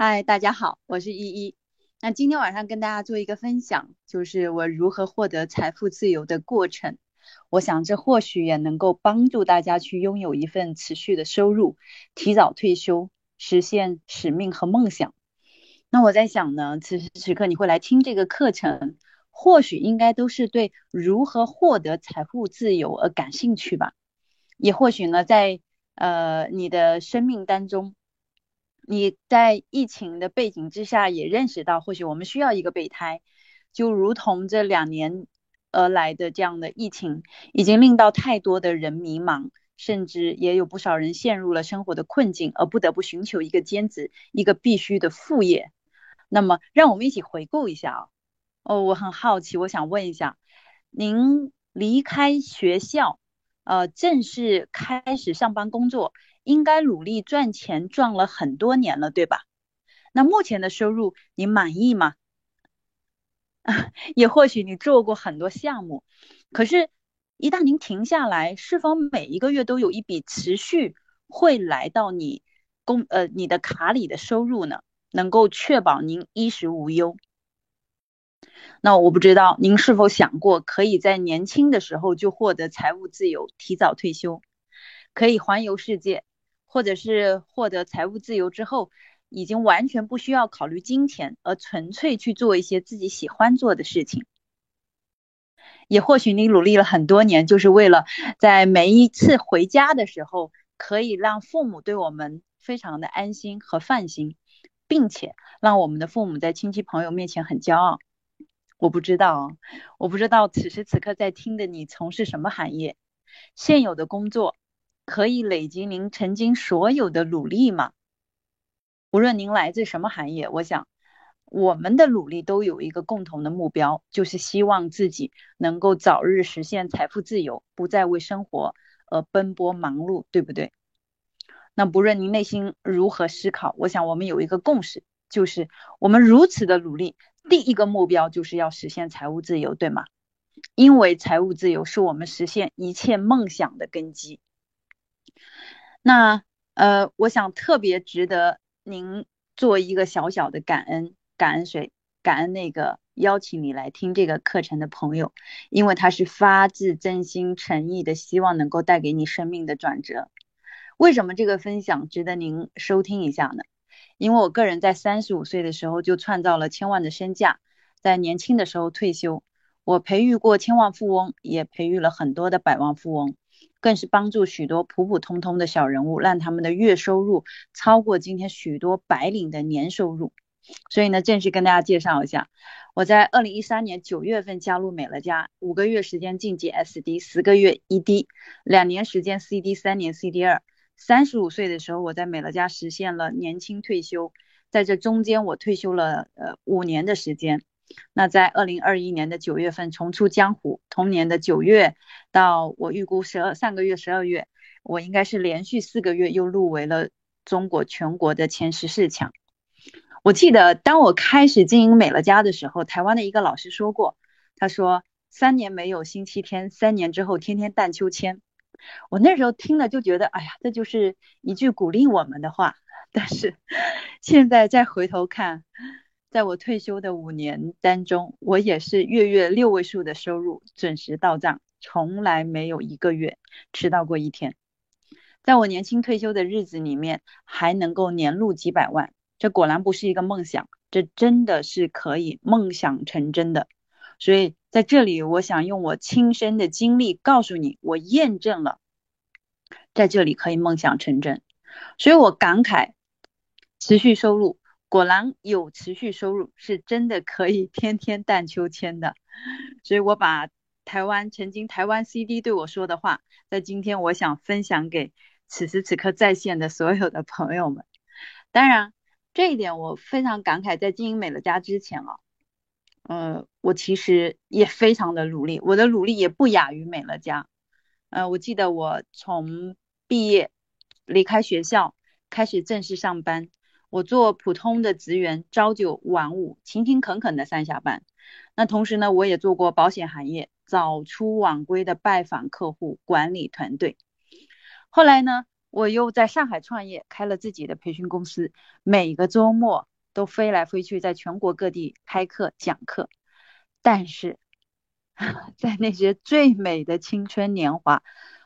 嗨，大家好，我是依依。那今天晚上跟大家做一个分享，就是我如何获得财富自由的过程。我想这或许也能够帮助大家去拥有一份持续的收入，提早退休，实现使命和梦想。那我在想呢，此时此刻你会来听这个课程，或许应该都是对如何获得财富自由而感兴趣吧。也或许呢，在呃你的生命当中。你在疫情的背景之下，也认识到或许我们需要一个备胎，就如同这两年而来的这样的疫情，已经令到太多的人迷茫，甚至也有不少人陷入了生活的困境，而不得不寻求一个兼职，一个必须的副业。那么，让我们一起回顾一下啊。哦，我很好奇，我想问一下，您离开学校，呃，正式开始上班工作。应该努力赚钱，赚了很多年了，对吧？那目前的收入你满意吗？也或许你做过很多项目，可是，一旦您停下来，是否每一个月都有一笔持续会来到你工呃你的卡里的收入呢？能够确保您衣食无忧？那我不知道您是否想过，可以在年轻的时候就获得财务自由，提早退休，可以环游世界。或者是获得财务自由之后，已经完全不需要考虑金钱，而纯粹去做一些自己喜欢做的事情。也或许你努力了很多年，就是为了在每一次回家的时候，可以让父母对我们非常的安心和放心，并且让我们的父母在亲戚朋友面前很骄傲。我不知道，我不知道此时此刻在听的你从事什么行业，现有的工作。可以累积您曾经所有的努力吗？无论您来自什么行业，我想我们的努力都有一个共同的目标，就是希望自己能够早日实现财富自由，不再为生活而奔波忙碌，对不对？那不论您内心如何思考，我想我们有一个共识，就是我们如此的努力，第一个目标就是要实现财务自由，对吗？因为财务自由是我们实现一切梦想的根基。那呃，我想特别值得您做一个小小的感恩，感恩谁？感恩那个邀请你来听这个课程的朋友，因为他是发自真心诚意的，希望能够带给你生命的转折。为什么这个分享值得您收听一下呢？因为我个人在三十五岁的时候就创造了千万的身价，在年轻的时候退休，我培育过千万富翁，也培育了很多的百万富翁。更是帮助许多普普通通的小人物，让他们的月收入超过今天许多白领的年收入。所以呢，正式跟大家介绍一下，我在二零一三年九月份加入美乐家，五个月时间晋级 SD，十个月 ED，两年时间 CD，三年 CD 二。三十五岁的时候，我在美乐家实现了年轻退休，在这中间我退休了呃五年的时间。那在二零二一年的九月份重出江湖，同年的九月到我预估十二上个月十二月，我应该是连续四个月又入围了中国全国的前十四强。我记得当我开始经营美乐家的时候，台湾的一个老师说过，他说三年没有星期天，三年之后天天荡秋千。我那时候听了就觉得，哎呀，这就是一句鼓励我们的话。但是 现在再回头看。在我退休的五年当中，我也是月月六位数的收入准时到账，从来没有一个月迟到过一天。在我年轻退休的日子里面，还能够年入几百万，这果然不是一个梦想，这真的是可以梦想成真的。所以在这里，我想用我亲身的经历告诉你，我验证了在这里可以梦想成真。所以我感慨，持续收入。果然有持续收入，是真的可以 天天荡秋千的。所以我把台湾曾经台湾 CD 对我说的话，在今天我想分享给此时此刻在线的所有的朋友们。当然，这一点我非常感慨，在经营美乐家之前啊，呃，我其实也非常的努力，我的努力也不亚于美乐家。呃，我记得我从毕业离开学校开始正式上班。我做普通的职员，朝九晚五，勤勤恳恳的上下班。那同时呢，我也做过保险行业，早出晚归的拜访客户，管理团队。后来呢，我又在上海创业，开了自己的培训公司，每个周末都飞来飞去，在全国各地开课讲课。但是，在那些最美的青春年华，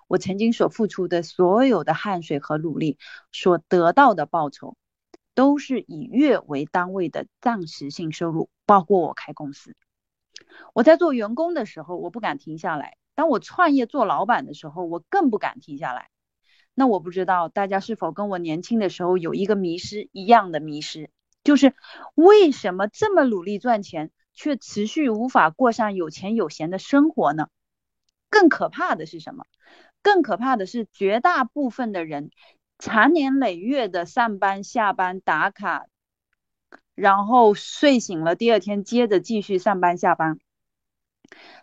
我曾经所付出的所有的汗水和努力，所得到的报酬，都是以月为单位的暂时性收入。包括我开公司，我在做员工的时候，我不敢停下来；当我创业做老板的时候，我更不敢停下来。那我不知道大家是否跟我年轻的时候有一个迷失一样的迷失，就是为什么这么努力赚钱，却持续无法过上有钱有闲的生活呢？更可怕的是什么？更可怕的是绝大部分的人，长年累月的上班下班打卡，然后睡醒了第二天接着继续上班下班，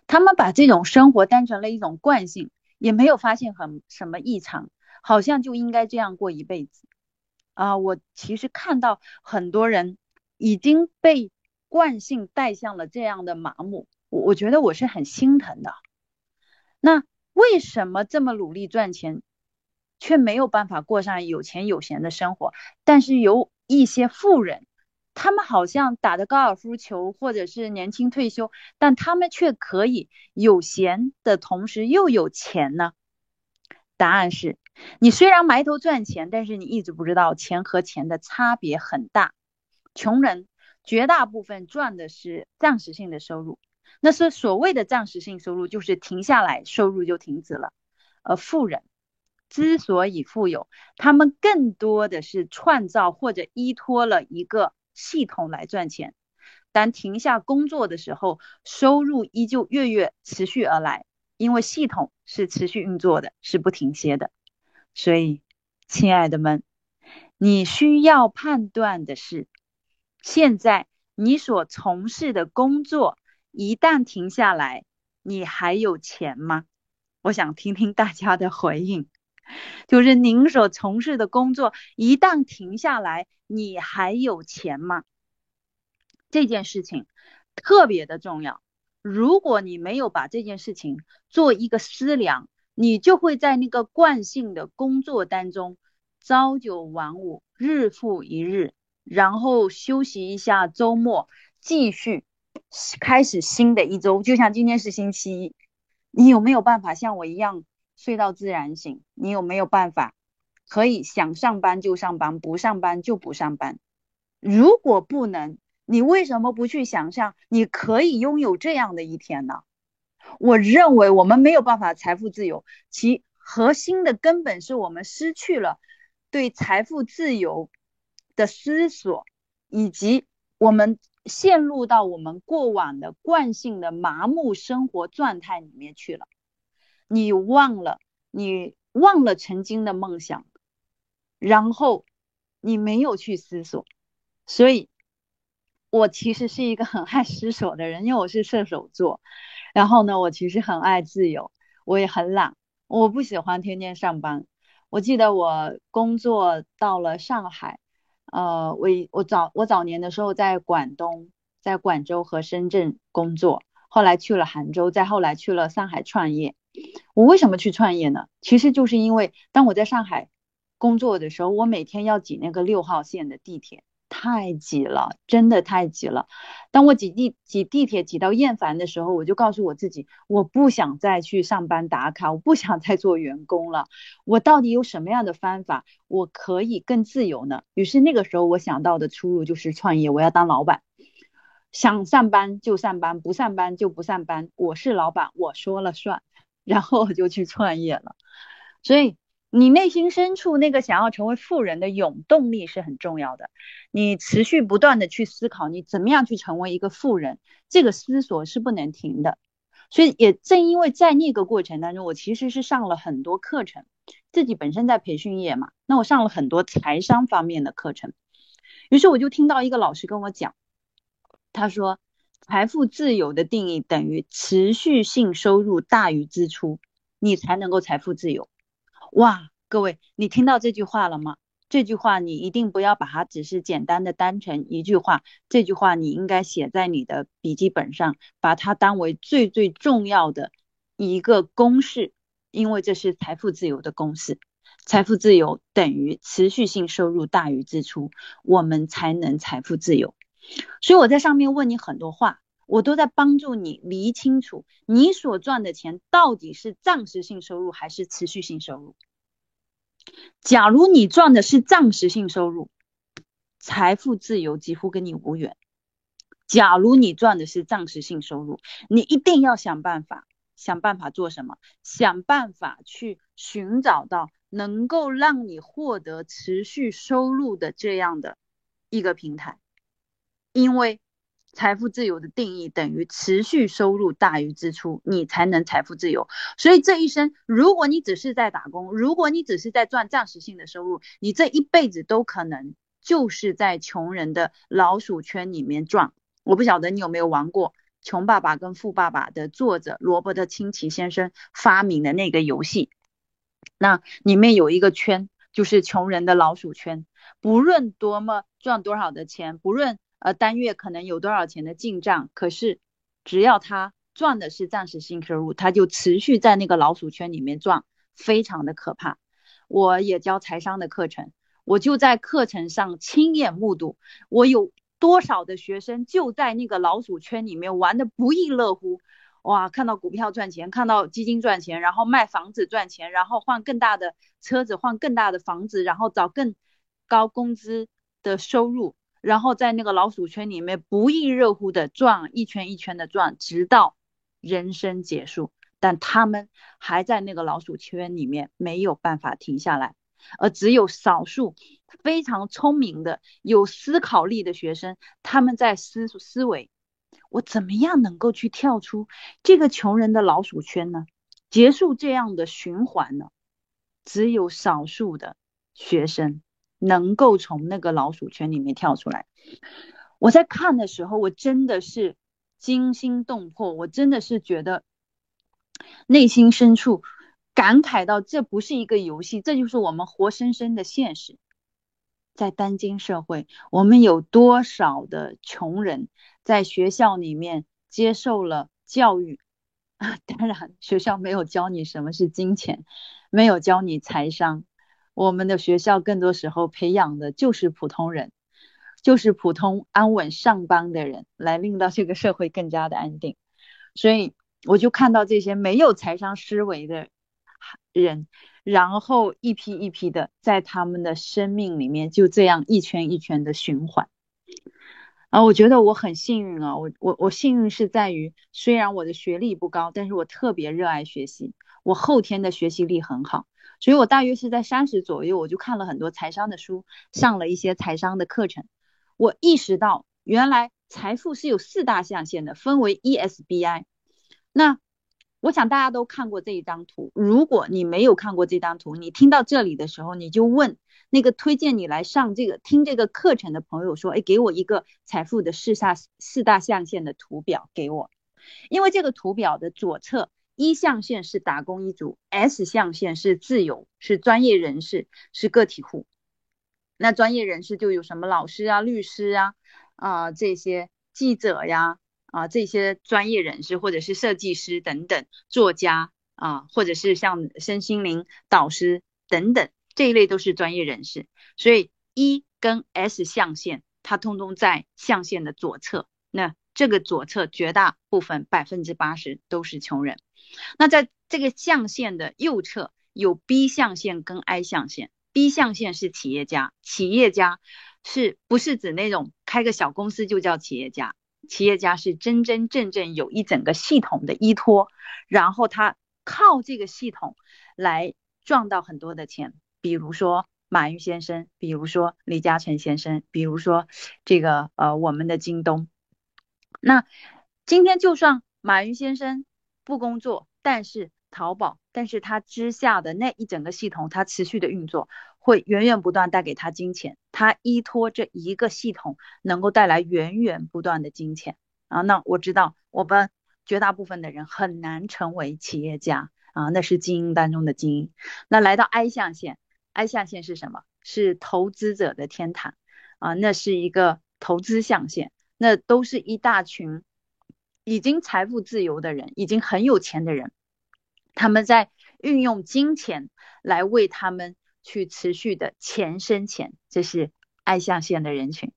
他们把这种生活当成了一种惯性，也没有发现很什么异常。好像就应该这样过一辈子啊！我其实看到很多人已经被惯性带向了这样的麻木，我我觉得我是很心疼的。那为什么这么努力赚钱，却没有办法过上有钱有闲的生活？但是有一些富人，他们好像打着高尔夫球或者是年轻退休，但他们却可以有闲的同时又有钱呢？答案是。你虽然埋头赚钱，但是你一直不知道钱和钱的差别很大。穷人绝大部分赚的是暂时性的收入，那是所谓的暂时性收入，就是停下来收入就停止了。而富人之所以富有，他们更多的是创造或者依托了一个系统来赚钱。当停下工作的时候，收入依旧月月持续而来，因为系统是持续运作的，是不停歇的。所以，亲爱的们，你需要判断的是，现在你所从事的工作一旦停下来，你还有钱吗？我想听听大家的回应。就是您所从事的工作一旦停下来，你还有钱吗？这件事情特别的重要。如果你没有把这件事情做一个思量，你就会在那个惯性的工作当中，朝九晚五，日复一日，然后休息一下，周末继续开始新的一周。就像今天是星期一，你有没有办法像我一样睡到自然醒？你有没有办法可以想上班就上班，不上班就不上班？如果不能，你为什么不去想象你可以拥有这样的一天呢？我认为我们没有办法财富自由，其核心的根本是我们失去了对财富自由的思索，以及我们陷入到我们过往的惯性的麻木生活状态里面去了。你忘了，你忘了曾经的梦想，然后你没有去思索，所以，我其实是一个很爱思索的人，因为我是射手座。然后呢，我其实很爱自由，我也很懒，我不喜欢天天上班。我记得我工作到了上海，呃，我我早我早年的时候在广东，在广州和深圳工作，后来去了杭州，再后来去了上海创业。我为什么去创业呢？其实就是因为当我在上海工作的时候，我每天要挤那个六号线的地铁。太挤了，真的太挤了。当我挤地挤地铁挤到厌烦的时候，我就告诉我自己，我不想再去上班打卡，我不想再做员工了。我到底有什么样的方法，我可以更自由呢？于是那个时候我想到的出路就是创业，我要当老板，想上班就上班，不上班就不上班，我是老板，我说了算。然后我就去创业了。所以。你内心深处那个想要成为富人的勇动力是很重要的，你持续不断的去思考你怎么样去成为一个富人，这个思索是不能停的。所以也正因为在那个过程当中，我其实是上了很多课程，自己本身在培训业嘛，那我上了很多财商方面的课程。于是我就听到一个老师跟我讲，他说，财富自由的定义等于持续性收入大于支出，你才能够财富自由。哇，各位，你听到这句话了吗？这句话你一定不要把它只是简单的当成一句话，这句话你应该写在你的笔记本上，把它当为最最重要的一个公式，因为这是财富自由的公式。财富自由等于持续性收入大于支出，我们才能财富自由。所以我在上面问你很多话，我都在帮助你理清楚你所赚的钱到底是暂时性收入还是持续性收入。假如你赚的是暂时性收入，财富自由几乎跟你无缘。假如你赚的是暂时性收入，你一定要想办法，想办法做什么？想办法去寻找到能够让你获得持续收入的这样的一个平台，因为财富自由的定义等于持续收入大于支出，你才能财富自由。所以这一生，如果你只是在打工，如果你只是在赚暂时性的收入，你这一辈子都可能就是在穷人的老鼠圈里面转。我不晓得你有没有玩过《穷爸爸跟富爸爸》的作者罗伯特清崎先生发明的那个游戏，那里面有一个圈，就是穷人的老鼠圈。不论多么赚多少的钱，不论呃单月可能有多少钱的进账，可是只要他赚的是暂时性收入，他就持续在那个老鼠圈里面赚，非常的可怕。我也教财商的课程，我就在课程上亲眼目睹，我有。多少的学生就在那个老鼠圈里面玩的不亦乐乎，哇！看到股票赚钱，看到基金赚钱，然后卖房子赚钱，然后换更大的车子，换更大的房子，然后找更高工资的收入，然后在那个老鼠圈里面不亦乐乎的转一圈一圈的转，直到人生结束。但他们还在那个老鼠圈里面没有办法停下来。而只有少数非常聪明的、有思考力的学生，他们在思思维：我怎么样能够去跳出这个穷人的老鼠圈呢？结束这样的循环呢？只有少数的学生能够从那个老鼠圈里面跳出来。我在看的时候，我真的是惊心动魄，我真的是觉得内心深处。感慨到这不是一个游戏，这就是我们活生生的现实。在当今社会，我们有多少的穷人在学校里面接受了教育？啊，当然，学校没有教你什么是金钱，没有教你财商。我们的学校更多时候培养的就是普通人，就是普通安稳上班的人，来令到这个社会更加的安定。所以，我就看到这些没有财商思维的。人，然后一批一批的在他们的生命里面就这样一圈一圈的循环。啊，我觉得我很幸运啊，我我我幸运是在于，虽然我的学历不高，但是我特别热爱学习，我后天的学习力很好，所以我大约是在三十左右，我就看了很多财商的书，上了一些财商的课程，我意识到原来财富是有四大象限的，分为 E S B I，那。我想大家都看过这一张图。如果你没有看过这张图，你听到这里的时候，你就问那个推荐你来上这个听这个课程的朋友说：“哎，给我一个财富的四大四大象限的图表给我。”因为这个图表的左侧一象限是打工一族，S 象限是自由，是专业人士，是个体户。那专业人士就有什么老师啊、律师啊、啊这些记者呀。啊，这些专业人士或者是设计师等等，作家啊，或者是像身心灵导师等等这一类都是专业人士。所以一跟 S 象限，它通通在象限的左侧。那这个左侧绝大部分百分之八十都是穷人。那在这个象限的右侧有 B 象限跟 I 象限。B 象限是企业家，企业家是不是指那种开个小公司就叫企业家？企业家是真真正正有一整个系统的依托，然后他靠这个系统来赚到很多的钱。比如说马云先生，比如说李嘉诚先生，比如说这个呃我们的京东。那今天就算马云先生不工作，但是淘宝，但是他之下的那一整个系统，它持续的运作。会源源不断带给他金钱，他依托这一个系统能够带来源源不断的金钱啊。那我知道我们绝大部分的人很难成为企业家啊，那是精英当中的精英。那来到 I 象限，I 象限是什么？是投资者的天堂啊，那是一个投资象限，那都是一大群已经财富自由的人，已经很有钱的人，他们在运用金钱来为他们。去持续的钱生钱，这是爱象限的人群。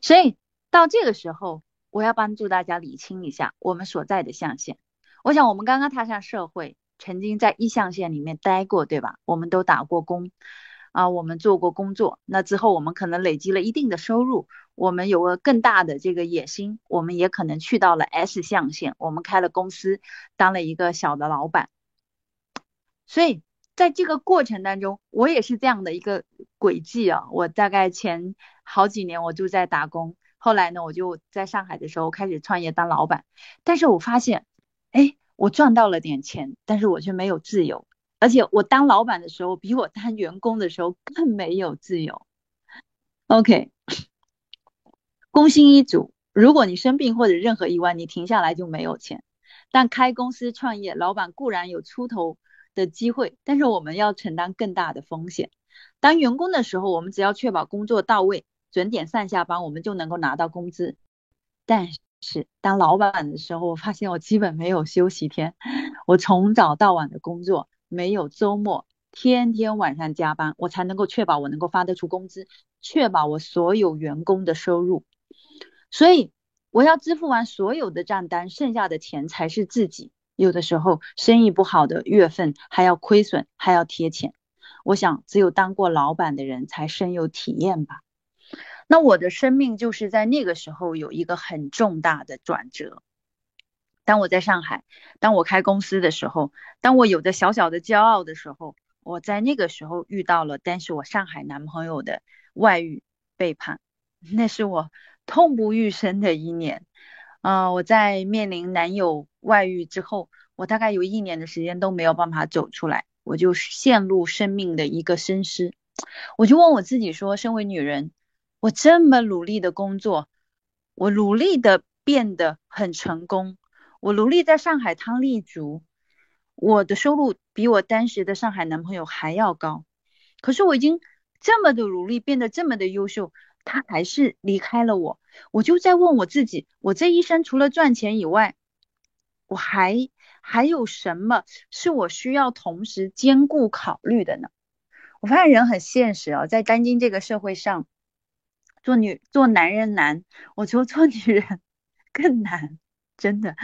所以到这个时候，我要帮助大家理清一下我们所在的象限。我想我们刚刚踏上社会，曾经在一象限里面待过，对吧？我们都打过工啊，我们做过工作。那之后我们可能累积了一定的收入，我们有了更大的这个野心，我们也可能去到了 S 象限，我们开了公司，当了一个小的老板。所以在这个过程当中，我也是这样的一个轨迹啊。我大概前好几年我就在打工。后来呢，我就在上海的时候开始创业当老板，但是我发现，哎，我赚到了点钱，但是我却没有自由，而且我当老板的时候比我当员工的时候更没有自由。OK，工薪一族，如果你生病或者任何意外，你停下来就没有钱。但开公司创业，老板固然有出头的机会，但是我们要承担更大的风险。当员工的时候，我们只要确保工作到位。准点上下班，我们就能够拿到工资。但是当老板的时候，我发现我基本没有休息天，我从早到晚的工作，没有周末，天天晚上加班，我才能够确保我能够发得出工资，确保我所有员工的收入。所以我要支付完所有的账单，剩下的钱才是自己。有的时候生意不好的月份还要亏损，还要贴钱。我想，只有当过老板的人才深有体验吧。那我的生命就是在那个时候有一个很重大的转折。当我在上海，当我开公司的时候，当我有着小小的骄傲的时候，我在那个时候遇到了，但是我上海男朋友的外遇背叛，那是我痛不欲生的一年。啊，我在面临男友外遇之后，我大概有一年的时间都没有办法走出来，我就陷入生命的一个深思。我就问我自己说，身为女人。我这么努力的工作，我努力的变得很成功，我努力在上海滩立足，我的收入比我当时的上海男朋友还要高，可是我已经这么的努力，变得这么的优秀，他还是离开了我。我就在问我自己，我这一生除了赚钱以外，我还还有什么是我需要同时兼顾考虑的呢？我发现人很现实啊，在当今这个社会上。做女做男人难，我觉得做 女人更难，真的。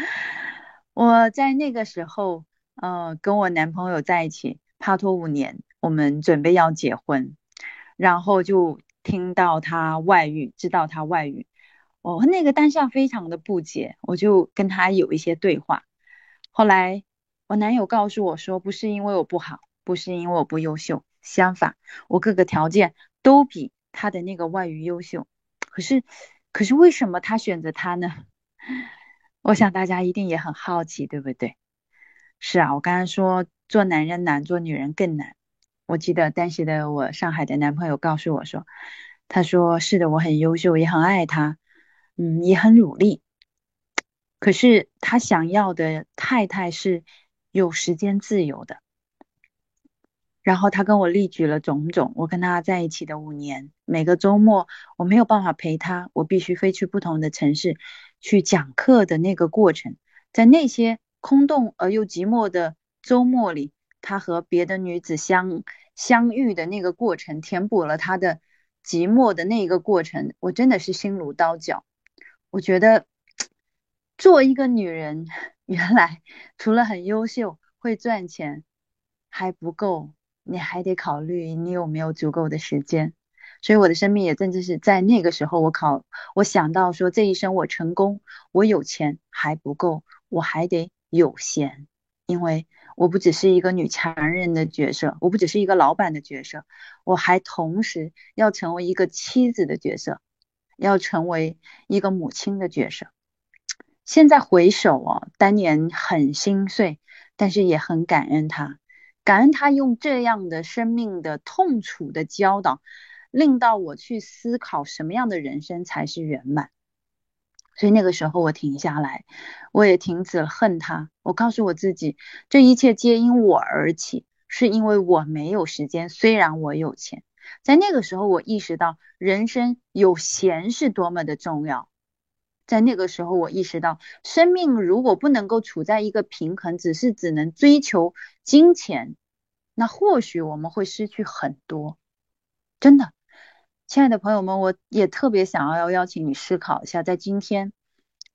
我在那个时候，呃，跟我男朋友在一起，拍拖五年，我们准备要结婚，然后就听到他外遇，知道他外遇，我那个当下非常的不解，我就跟他有一些对话。后来我男友告诉我说，不是因为我不好，不是因为我不优秀，相反，我各个条件都比。他的那个外语优秀，可是，可是为什么他选择他呢？我想大家一定也很好奇，对不对？是啊，我刚刚说做男人难，做女人更难。我记得当时的我上海的男朋友告诉我说，他说是的，我很优秀，也很爱他，嗯，也很努力。可是他想要的太太是有时间自由的。然后他跟我例举了种种，我跟他在一起的五年，每个周末我没有办法陪他，我必须飞去不同的城市去讲课的那个过程，在那些空洞而又寂寞的周末里，他和别的女子相相遇的那个过程，填补了他的寂寞的那个过程，我真的是心如刀绞。我觉得做一个女人，原来除了很优秀、会赚钱还不够。你还得考虑你有没有足够的时间，所以我的生命也正是在那个时候，我考，我想到说这一生我成功，我有钱还不够，我还得有闲，因为我不只是一个女强人的角色，我不只是一个老板的角色，我还同时要成为一个妻子的角色，要成为一个母亲的角色。现在回首哦，当年很心碎，但是也很感恩他。感恩他用这样的生命的痛楚的教导，令到我去思考什么样的人生才是圆满。所以那个时候我停下来，我也停止了恨他。我告诉我自己，这一切皆因我而起，是因为我没有时间。虽然我有钱，在那个时候我意识到人生有闲是多么的重要。在那个时候，我意识到，生命如果不能够处在一个平衡，只是只能追求金钱，那或许我们会失去很多。真的，亲爱的朋友们，我也特别想要邀请你思考一下，在今天，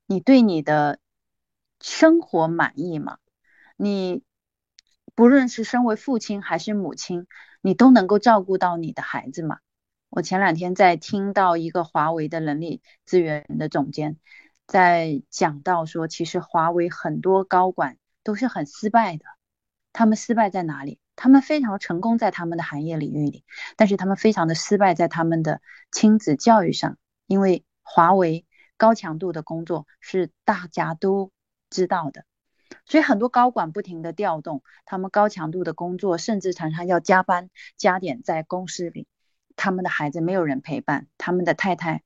你对你的生活满意吗？你不论是身为父亲还是母亲，你都能够照顾到你的孩子吗？我前两天在听到一个华为的人力资源的总监在讲到说，其实华为很多高管都是很失败的。他们失败在哪里？他们非常成功在他们的行业领域里，但是他们非常的失败在他们的亲子教育上，因为华为高强度的工作是大家都知道的，所以很多高管不停的调动他们高强度的工作，甚至常常要加班加点在公司里，他们的孩子没有人陪伴，他们的太太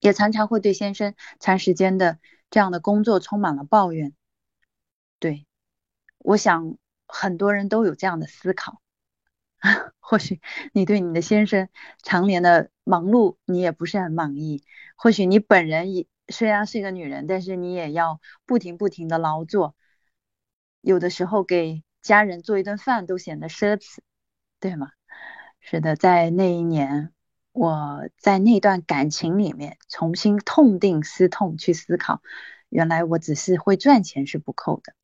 也常常会对先生长时间的这样的工作充满了抱怨，对。我想很多人都有这样的思考，或许你对你的先生常年的忙碌你也不是很满意，或许你本人也虽然是一个女人，但是你也要不停不停的劳作，有的时候给家人做一顿饭都显得奢侈，对吗？是的，在那一年，我在那段感情里面重新痛定思痛去思考，原来我只是会赚钱是不够的。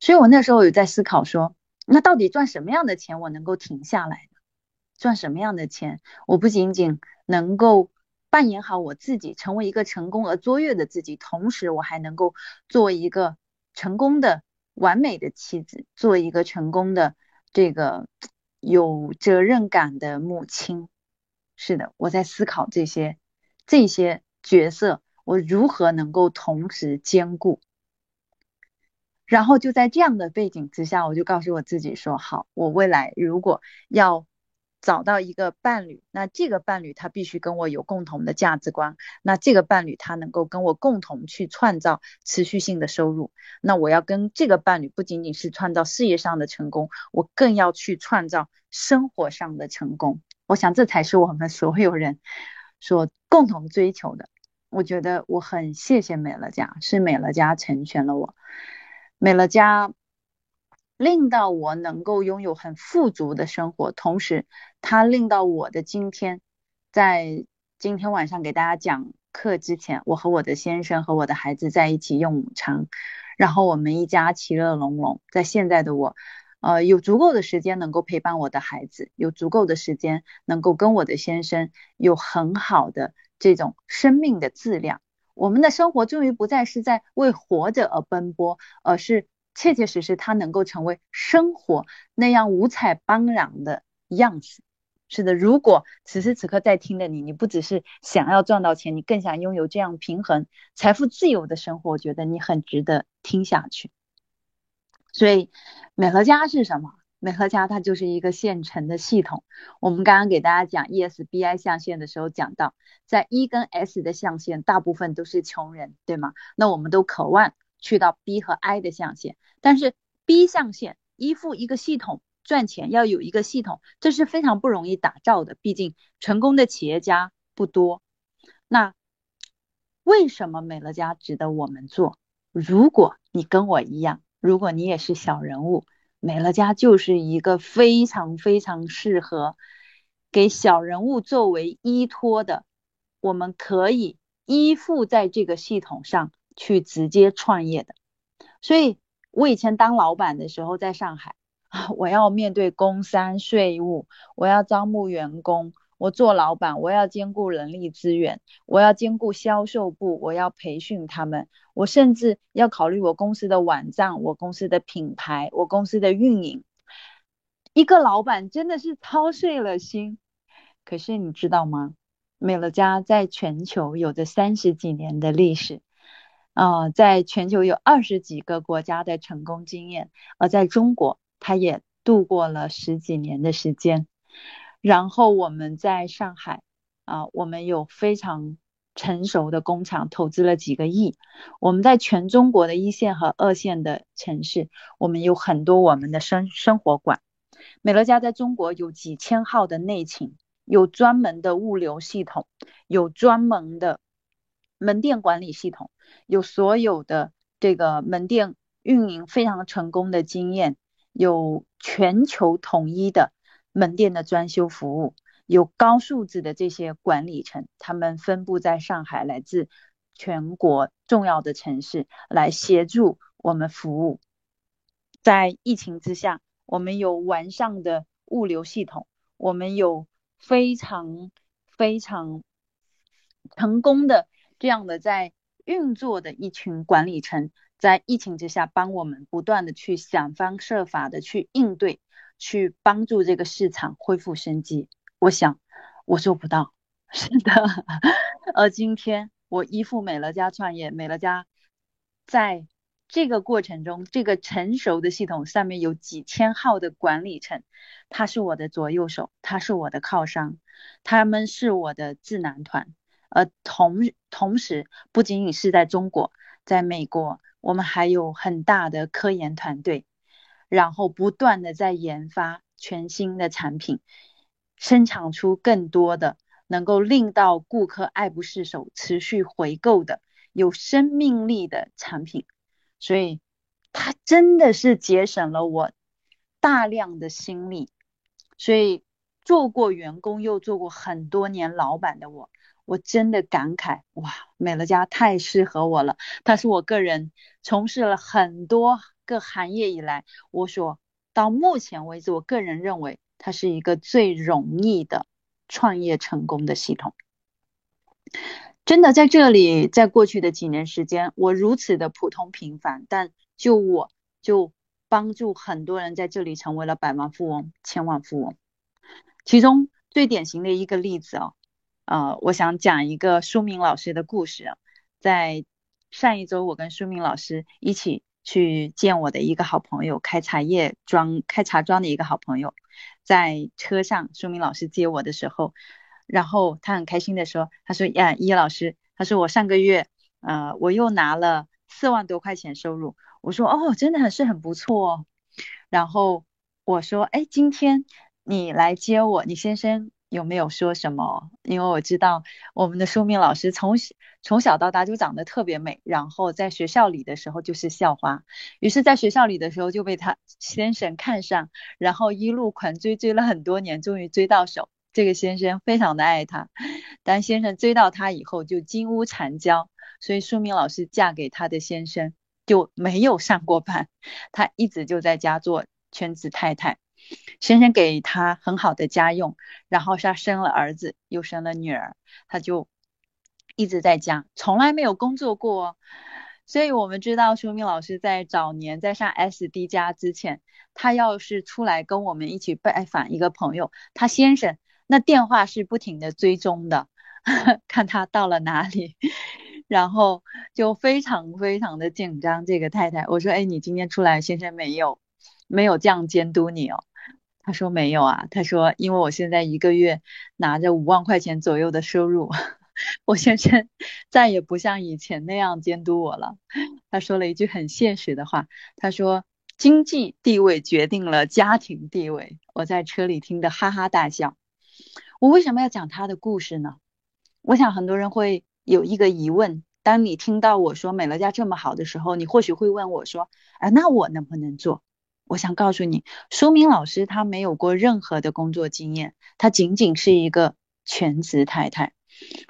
所以我那时候有在思考说，那到底赚什么样的钱我能够停下来呢？赚什么样的钱，我不仅仅能够扮演好我自己，成为一个成功而卓越的自己，同时我还能够做一个成功的、完美的妻子，做一个成功的这个有责任感的母亲。是的，我在思考这些这些角色，我如何能够同时兼顾。然后就在这样的背景之下，我就告诉我自己说：好，我未来如果要找到一个伴侣，那这个伴侣他必须跟我有共同的价值观，那这个伴侣他能够跟我共同去创造持续性的收入。那我要跟这个伴侣不仅仅是创造事业上的成功，我更要去创造生活上的成功。我想这才是我们所有人所共同追求的。我觉得我很谢谢美乐家，是美乐家成全了我。美乐家令到我能够拥有很富足的生活，同时它令到我的今天，在今天晚上给大家讲课之前，我和我的先生和我的孩子在一起用午餐，然后我们一家其乐融融。在现在的我，呃，有足够的时间能够陪伴我的孩子，有足够的时间能够跟我的先生有很好的这种生命的质量。我们的生活终于不再是在为活着而奔波，而是切切实实，它能够成为生活那样五彩斑斓的样子。是的，如果此时此刻在听的你，你不只是想要赚到钱，你更想拥有这样平衡、财富自由的生活，我觉得你很值得听下去。所以，美乐家是什么？美乐家它就是一个现成的系统。我们刚刚给大家讲 ESBI 象限的时候，讲到在 E 跟 S 的象限，大部分都是穷人，对吗？那我们都渴望去到 B 和 I 的象限，但是 B 象限依附一个系统赚钱，要有一个系统，这是非常不容易打造的。毕竟成功的企业家不多。那为什么美乐家值得我们做？如果你跟我一样，如果你也是小人物。美乐家就是一个非常非常适合给小人物作为依托的，我们可以依附在这个系统上去直接创业的。所以我以前当老板的时候，在上海啊，我要面对工商税务，我要招募员工。我做老板，我要兼顾人力资源，我要兼顾销售部，我要培训他们，我甚至要考虑我公司的网站、我公司的品牌、我公司的运营。一个老板真的是操碎了心。可是你知道吗？美乐家在全球有着三十几年的历史，啊，在全球有二十几个国家的成功经验，而在中国，它也度过了十几年的时间。然后我们在上海啊，我们有非常成熟的工厂，投资了几个亿。我们在全中国的一线和二线的城市，我们有很多我们的生生活馆。美乐家在中国有几千号的内勤，有专门的物流系统，有专门的门店管理系统，有所有的这个门店运营非常成功的经验，有全球统一的门店的装修服务，有高素质的这些管理层，他们分布在上海，来自全国重要的城市来协助我们服务。在疫情之下，我们有完善的物流系统，我们有非常非常成功的这样的在运作的一群管理层。在疫情之下，帮我们不断的去想方设法的去应对，去帮助这个市场恢复生机。我想我做不到，是的。而今天我依附美乐家创业，美乐家在这个过程中，这个成熟的系统上面有几千号的管理层，他是我的左右手，他是我的靠山，他们是我的智囊团。而同同时，不仅仅是在中国，在美国。我们还有很大的科研团队，然后不断的在研发全新的产品，生产出更多的能够令到顾客爱不释手、持续回购的有生命力的产品。所以，它真的是节省了我大量的心力。所以，做过员工又做过很多年老板的我。我真的感慨哇，美乐家太适合我了。它是我个人从事了很多个行业以来，我所到目前为止，我个人认为它是一个最容易的创业成功的系统。真的在这里，在过去的几年时间，我如此的普通平凡，但就我就帮助很多人在这里成为了百万富翁、千万富翁。其中最典型的一个例子哦。呃，我想讲一个舒明老师的故事。在上一周，我跟舒明老师一起去见我的一个好朋友，开茶叶庄、开茶庄的一个好朋友。在车上，舒明老师接我的时候，然后他很开心的说：“他说呀，叶老师，他说我上个月，呃，我又拿了四万多块钱收入。”我说：“哦，真的很是很不错。”哦。”然后我说：“哎，今天你来接我，你先生。”有没有说什么？因为我知道我们的书明老师从从小到大就长得特别美，然后在学校里的时候就是校花，于是在学校里的时候就被他先生看上，然后一路狂追，追了很多年，终于追到手。这个先生非常的爱她，当先生追到她以后就金屋藏娇，所以书明老师嫁给他的先生就没有上过班，他一直就在家做全职太太。先生给他很好的家用，然后他生了儿子，又生了女儿，他就一直在家，从来没有工作过。所以我们知道，舒明老师在早年在上 SD 家之前，他要是出来跟我们一起拜访一个朋友，他先生那电话是不停的追踪的，看他到了哪里，然后就非常非常的紧张。这个太太，我说，哎，你今天出来，先生没有没有这样监督你哦。他说没有啊，他说因为我现在一个月拿着五万块钱左右的收入，我先生 再也不像以前那样监督我了。他说了一句很现实的话，他说经济地位决定了家庭地位。我在车里听得哈哈大笑。我为什么要讲他的故事呢？我想很多人会有一个疑问：当你听到我说美乐家这么好的时候，你或许会问我说，哎，那我能不能做？我想告诉你，舒明老师他没有过任何的工作经验，他仅仅是一个全职太太。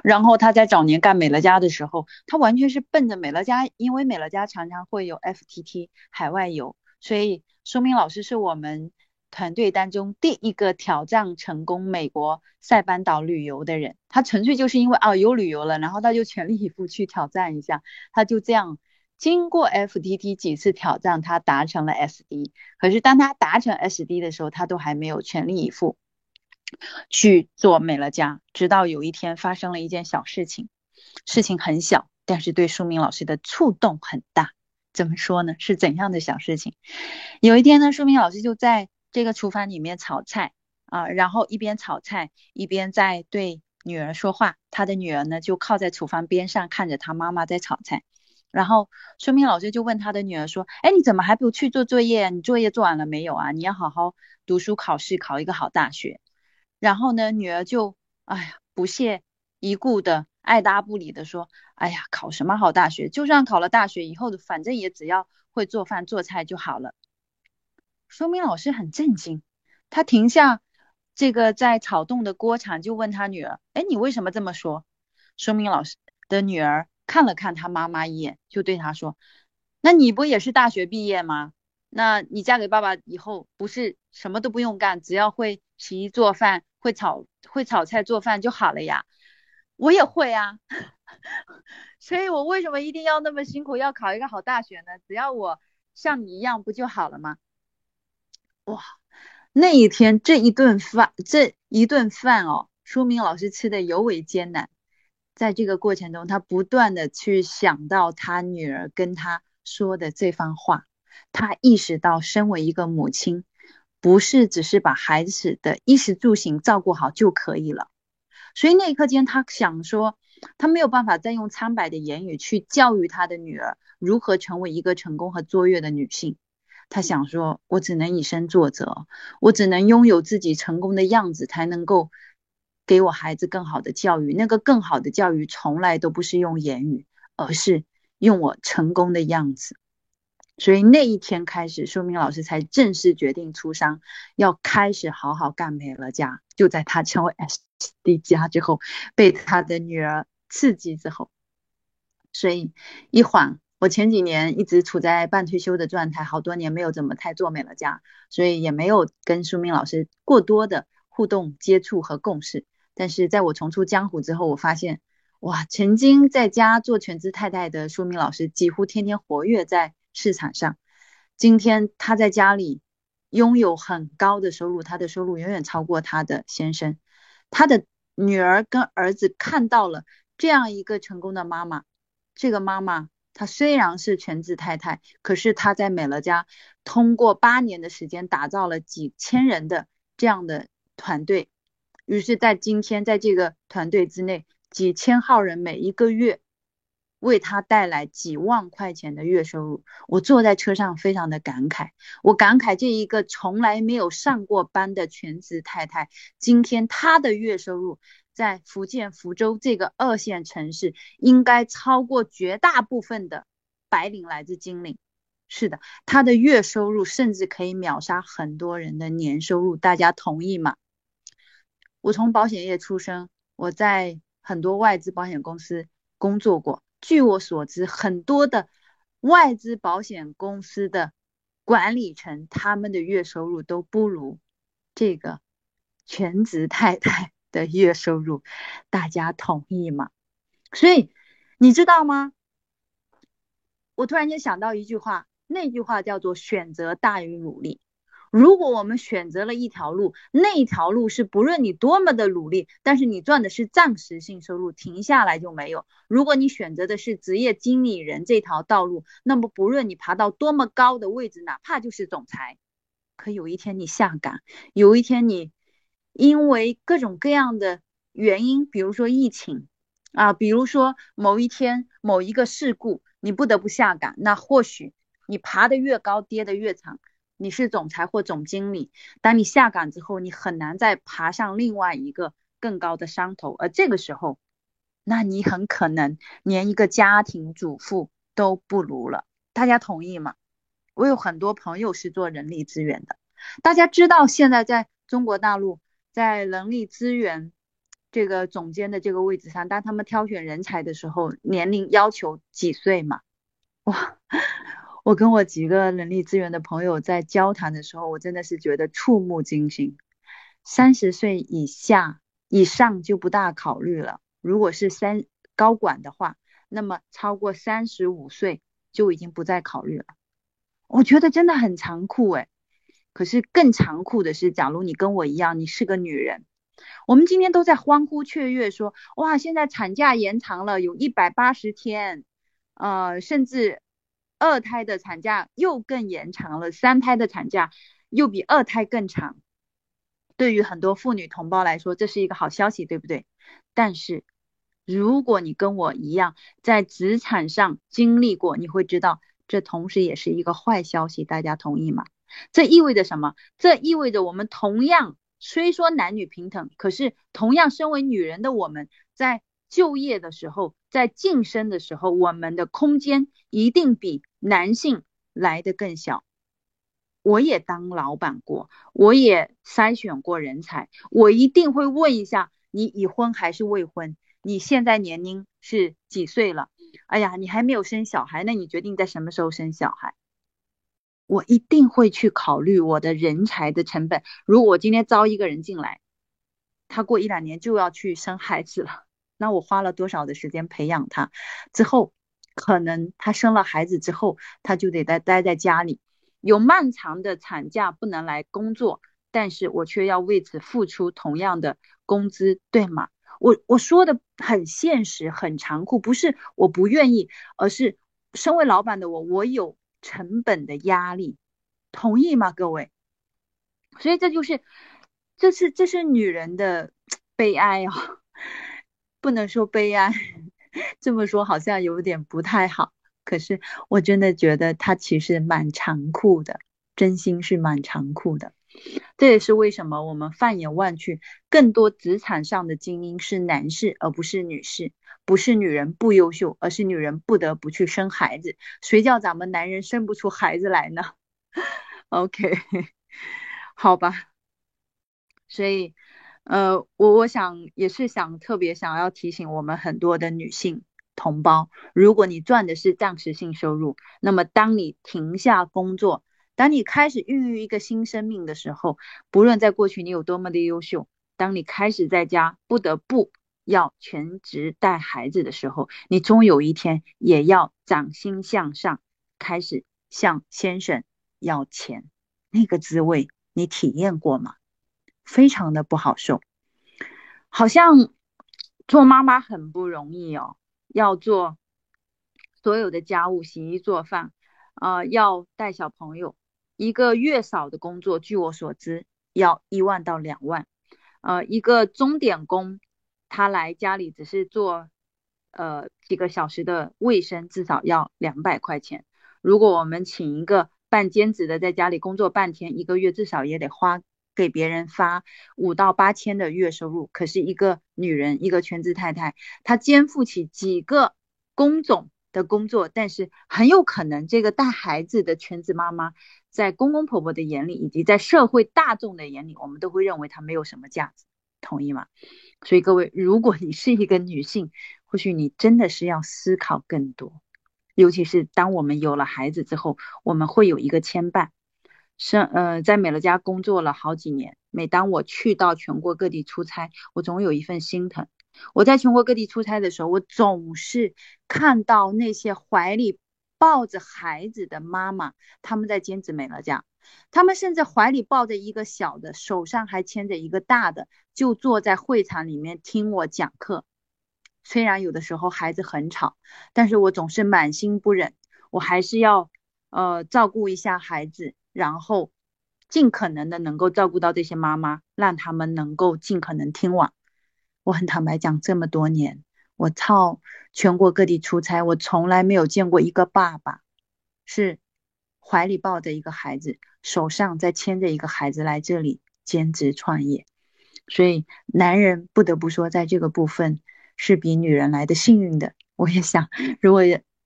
然后他在早年干美乐家的时候，他完全是奔着美乐家，因为美乐家常常会有 FTT 海外游，所以舒明老师是我们团队当中第一个挑战成功美国塞班岛旅游的人。他纯粹就是因为啊有旅游了，然后他就全力以赴去挑战一下，他就这样。经过 FTT 几次挑战，他达成了 SD。可是当他达成 SD 的时候，他都还没有全力以赴去做美乐家。直到有一天发生了一件小事情，事情很小，但是对舒明老师的触动很大。怎么说呢？是怎样的小事情？有一天呢，舒明老师就在这个厨房里面炒菜啊，然后一边炒菜一边在对女儿说话。他的女儿呢，就靠在厨房边上看着他妈妈在炒菜。然后，说明老师就问他的女儿说：“哎，你怎么还不去做作业？你作业做完了没有啊？你要好好读书考试，考一个好大学。”然后呢，女儿就哎呀不屑一顾的爱答不理的说：“哎呀，考什么好大学？就算考了大学以后，反正也只要会做饭做菜就好了。”说明老师很震惊，他停下这个在炒动的锅铲，就问他女儿：“哎，你为什么这么说？”说明老师的女儿看了看他妈妈一眼，就对他说：“那你不也是大学毕业吗？那你嫁给爸爸以后，不是什么都不用干，只要会洗衣做饭、会炒会炒菜做饭就好了呀？我也会啊，所以我为什么一定要那么辛苦，要考一个好大学呢？只要我像你一样，不就好了吗？”哇，那一天这一顿饭，这一顿饭哦，说明老师吃的尤为艰难。在这个过程中，他不断的去想到他女儿跟他说的这番话，他意识到身为一个母亲，不是只是把孩子的衣食住行照顾好就可以了。所以那一刻间，他想说，他没有办法再用苍白的言语去教育他的女儿如何成为一个成功和卓越的女性。他想说：“我只能以身作则，我只能拥有自己成功的样子，才能够给我孩子更好的教育。那个更好的教育，从来都不是用言语，而是用我成功的样子。所以那一天开始，舒明老师才正式决定出商，要开始好好干美乐家。就在他成为 SD 家之后，被他的女儿刺激之后，所以一晃。”我前几年一直处在半退休的状态，好多年没有怎么太做美乐家，所以也没有跟舒明老师过多的互动、接触和共事。但是在我重出江湖之后，我发现，哇，曾经在家做全职太太的舒明老师，几乎天天活跃在市场上。今天他在家里拥有很高的收入，他的收入远远超过他的先生。他的女儿跟儿子看到了这样一个成功的妈妈，这个妈妈。她虽然是全职太太，可是她在美乐家通过八年的时间打造了几千人的这样的团队，于是，在今天，在这个团队之内，几千号人每一个月为他带来几万块钱的月收入。我坐在车上非常的感慨，我感慨这一个从来没有上过班的全职太太，今天她的月收入。在福建福州这个二线城市，应该超过绝大部分的白领来自金领。是的，他的月收入甚至可以秒杀很多人的年收入。大家同意吗？我从保险业出身，我在很多外资保险公司工作过。据我所知，很多的外资保险公司的管理层，他们的月收入都不如这个全职太太。的月收入，大家同意吗？所以你知道吗？我突然间想到一句话，那句话叫做“选择大于努力”。如果我们选择了一条路，那一条路是不论你多么的努力，但是你赚的是暂时性收入，停下来就没有。如果你选择的是职业经理人这条道路，那么不论你爬到多么高的位置，哪怕就是总裁，可有一天你下岗，有一天你。因为各种各样的原因，比如说疫情啊，比如说某一天某一个事故，你不得不下岗。那或许你爬得越高，跌得越长。你是总裁或总经理，当你下岗之后，你很难再爬上另外一个更高的山头。而这个时候，那你很可能连一个家庭主妇都不如了。大家同意吗？我有很多朋友是做人力资源的，大家知道现在在中国大陆。在人力资源这个总监的这个位置上，当他们挑选人才的时候，年龄要求几岁吗？哇！我跟我几个人力资源的朋友在交谈的时候，我真的是觉得触目惊心。三十岁以下以上就不大考虑了，如果是三高管的话，那么超过三十五岁就已经不再考虑了。我觉得真的很残酷哎。可是更残酷的是，假如你跟我一样，你是个女人，我们今天都在欢呼雀跃，说哇，现在产假延长了，有一百八十天，呃，甚至二胎的产假又更延长了，三胎的产假又比二胎更长。对于很多妇女同胞来说，这是一个好消息，对不对？但是如果你跟我一样在职场上经历过，你会知道，这同时也是一个坏消息。大家同意吗？这意味着什么？这意味着我们同样虽说男女平等，可是同样身为女人的我们在就业的时候，在晋升的时候，我们的空间一定比男性来的更小。我也当老板过，我也筛选过人才，我一定会问一下你已婚还是未婚，你现在年龄是几岁了？哎呀，你还没有生小孩，那你决定在什么时候生小孩？我一定会去考虑我的人才的成本。如果我今天招一个人进来，他过一两年就要去生孩子了，那我花了多少的时间培养他？之后可能她生了孩子之后，她就得待待在家里，有漫长的产假不能来工作，但是我却要为此付出同样的工资，对吗？我我说的很现实，很残酷，不是我不愿意，而是身为老板的我，我有。成本的压力，同意吗，各位？所以这就是，这是这是女人的 悲哀哦，不能说悲哀，这么说好像有点不太好。可是我真的觉得他其实蛮残酷的，真心是蛮残酷的。这也是为什么我们放眼望去，更多职场上的精英是男士，而不是女士。不是女人不优秀，而是女人不得不去生孩子。谁叫咱们男人生不出孩子来呢？OK，好吧。所以，呃，我我想也是想特别想要提醒我们很多的女性同胞：如果你赚的是暂时性收入，那么当你停下工作，当你开始孕育一个新生命的时候，不论在过去你有多么的优秀，当你开始在家不得不。要全职带孩子的时候，你终有一天也要掌心向上，开始向先生要钱，那个滋味你体验过吗？非常的不好受，好像做妈妈很不容易哦，要做所有的家务，洗衣做饭，啊，要带小朋友，一个月嫂的工作，据我所知要一万到两万，呃，一个钟点工。他来家里只是做，呃几个小时的卫生，至少要两百块钱。如果我们请一个半兼职的在家里工作半天，一个月至少也得花给别人发五到八千的月收入。可是一个女人，一个全职太太，她肩负起几个工种的工作，但是很有可能这个带孩子的全职妈妈，在公公婆婆的眼里，以及在社会大众的眼里，我们都会认为她没有什么价值。同意吗？所以各位，如果你是一个女性，或许你真的是要思考更多，尤其是当我们有了孩子之后，我们会有一个牵绊。生呃，在美乐家工作了好几年，每当我去到全国各地出差，我总有一份心疼。我在全国各地出差的时候，我总是看到那些怀里抱着孩子的妈妈，他们在兼职美乐家。他们甚至怀里抱着一个小的，手上还牵着一个大的，就坐在会场里面听我讲课。虽然有的时候孩子很吵，但是我总是满心不忍，我还是要呃照顾一下孩子，然后尽可能的能够照顾到这些妈妈，让他们能够尽可能听完。我很坦白讲，这么多年，我操全国各地出差，我从来没有见过一个爸爸是。怀里抱着一个孩子，手上再牵着一个孩子来这里兼职创业，所以男人不得不说，在这个部分是比女人来的幸运的。我也想，如果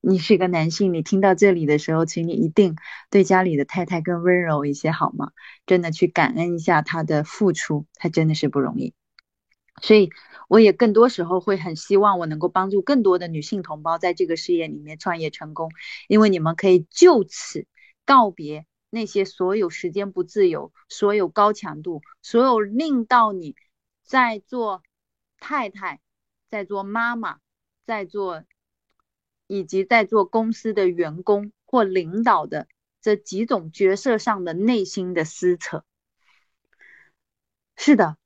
你是一个男性，你听到这里的时候，请你一定对家里的太太更温柔一些，好吗？真的去感恩一下她的付出，她真的是不容易。所以，我也更多时候会很希望我能够帮助更多的女性同胞在这个事业里面创业成功，因为你们可以就此。告别那些所有时间不自由、所有高强度、所有令到你在做太太、在做妈妈、在做以及在做公司的员工或领导的这几种角色上的内心的撕扯。是的，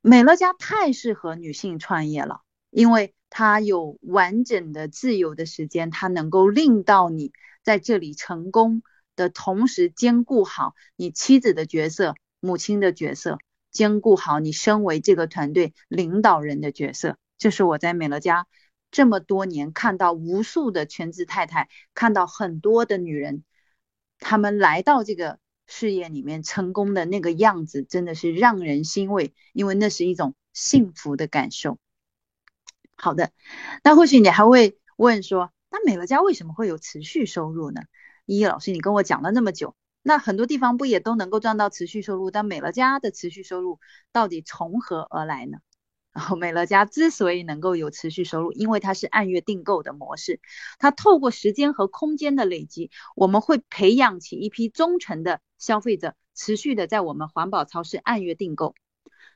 美乐家太适合女性创业了，因为它有完整的自由的时间，它能够令到你在这里成功。的同时兼顾好你妻子的角色、母亲的角色，兼顾好你身为这个团队领导人的角色，这是我在美乐家这么多年看到无数的全职太太，看到很多的女人，她们来到这个事业里面成功的那个样子，真的是让人欣慰，因为那是一种幸福的感受。好的，那或许你还会问说，那美乐家为什么会有持续收入呢？依依老师，你跟我讲了那么久，那很多地方不也都能够赚到持续收入？但美乐家的持续收入到底从何而来呢？美乐家之所以能够有持续收入，因为它是按月订购的模式，它透过时间和空间的累积，我们会培养起一批忠诚的消费者，持续的在我们环保超市按月订购。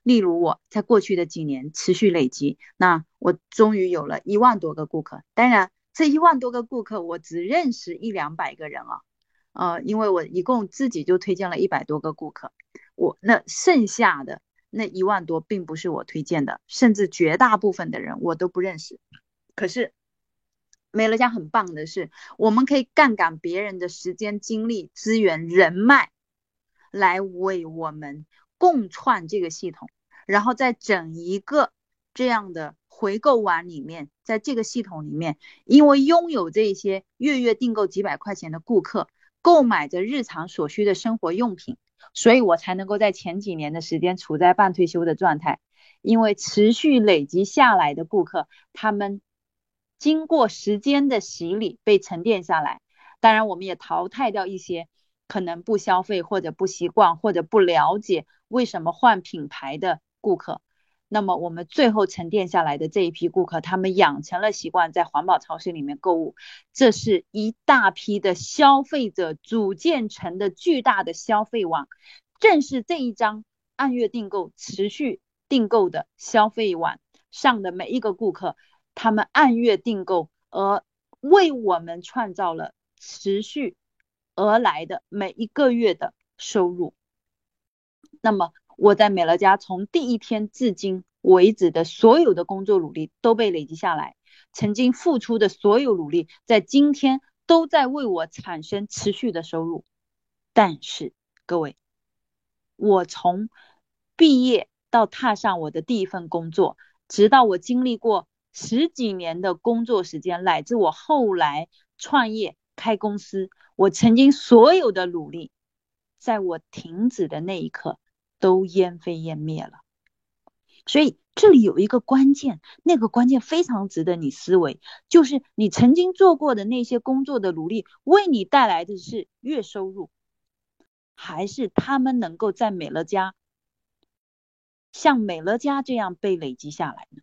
例如我在过去的几年持续累积，那我终于有了一万多个顾客。当然，这一万多个顾客我只认识一两百个人啊，呃，因为我一共自己就推荐了一百多个顾客，我那剩下的。那一万多并不是我推荐的，甚至绝大部分的人我都不认识。可是美乐家很棒的是，我们可以杠杆别人的时间、精力、资源、人脉，来为我们共创这个系统。然后在整一个这样的回购网里面，在这个系统里面，因为拥有这些月月订购几百块钱的顾客，购买着日常所需的生活用品。所以我才能够在前几年的时间处在半退休的状态，因为持续累积下来的顾客，他们经过时间的洗礼被沉淀下来。当然，我们也淘汰掉一些可能不消费或者不习惯或者不了解为什么换品牌的顾客。那么我们最后沉淀下来的这一批顾客，他们养成了习惯，在环保超市里面购物，这是一大批的消费者组建成的巨大的消费网。正是这一张按月订购、持续订购的消费网上的每一个顾客，他们按月订购，而为我们创造了持续而来的每一个月的收入。那么。我在美乐家从第一天至今为止的所有的工作努力都被累积下来，曾经付出的所有努力，在今天都在为我产生持续的收入。但是各位，我从毕业到踏上我的第一份工作，直到我经历过十几年的工作时间，乃至我后来创业开公司，我曾经所有的努力，在我停止的那一刻。都烟飞烟灭了，所以这里有一个关键，那个关键非常值得你思维，就是你曾经做过的那些工作的努力，为你带来的是月收入，还是他们能够在美乐家，像美乐家这样被累积下来呢？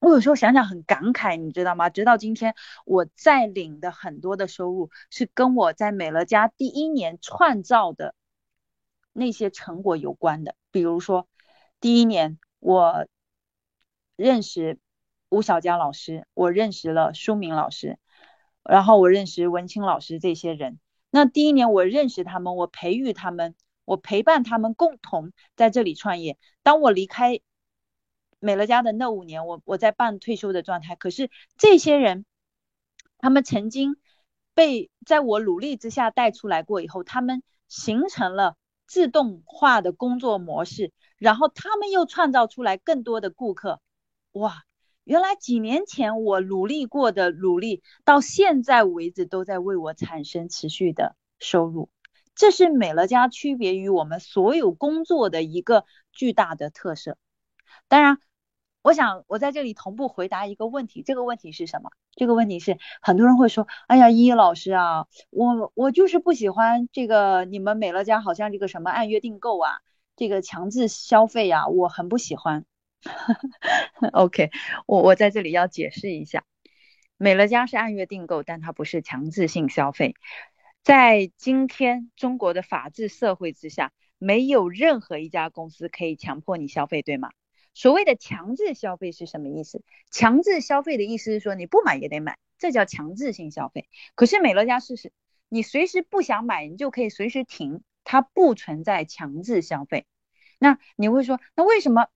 我有时候想想很感慨，你知道吗？直到今天，我在领的很多的收入，是跟我在美乐家第一年创造的。那些成果有关的，比如说，第一年我认识吴小佳老师，我认识了舒明老师，然后我认识文清老师这些人。那第一年我认识他们，我培育他们，我陪伴他们共同在这里创业。当我离开美乐家的那五年，我我在半退休的状态。可是这些人，他们曾经被在我努力之下带出来过以后，他们形成了。自动化的工作模式，然后他们又创造出来更多的顾客，哇！原来几年前我努力过的努力，到现在为止都在为我产生持续的收入，这是美乐家区别于我们所有工作的一个巨大的特色。当然。我想我在这里同步回答一个问题，这个问题是什么？这个问题是很多人会说，哎呀，依依老师啊，我我就是不喜欢这个你们美乐家好像这个什么按月订购啊，这个强制消费啊，我很不喜欢。OK，我我在这里要解释一下，美乐家是按月订购，但它不是强制性消费。在今天中国的法治社会之下，没有任何一家公司可以强迫你消费，对吗？所谓的强制消费是什么意思？强制消费的意思是说你不买也得买，这叫强制性消费。可是美乐家试试，你随时不想买，你就可以随时停，它不存在强制消费。那你会说，那为什么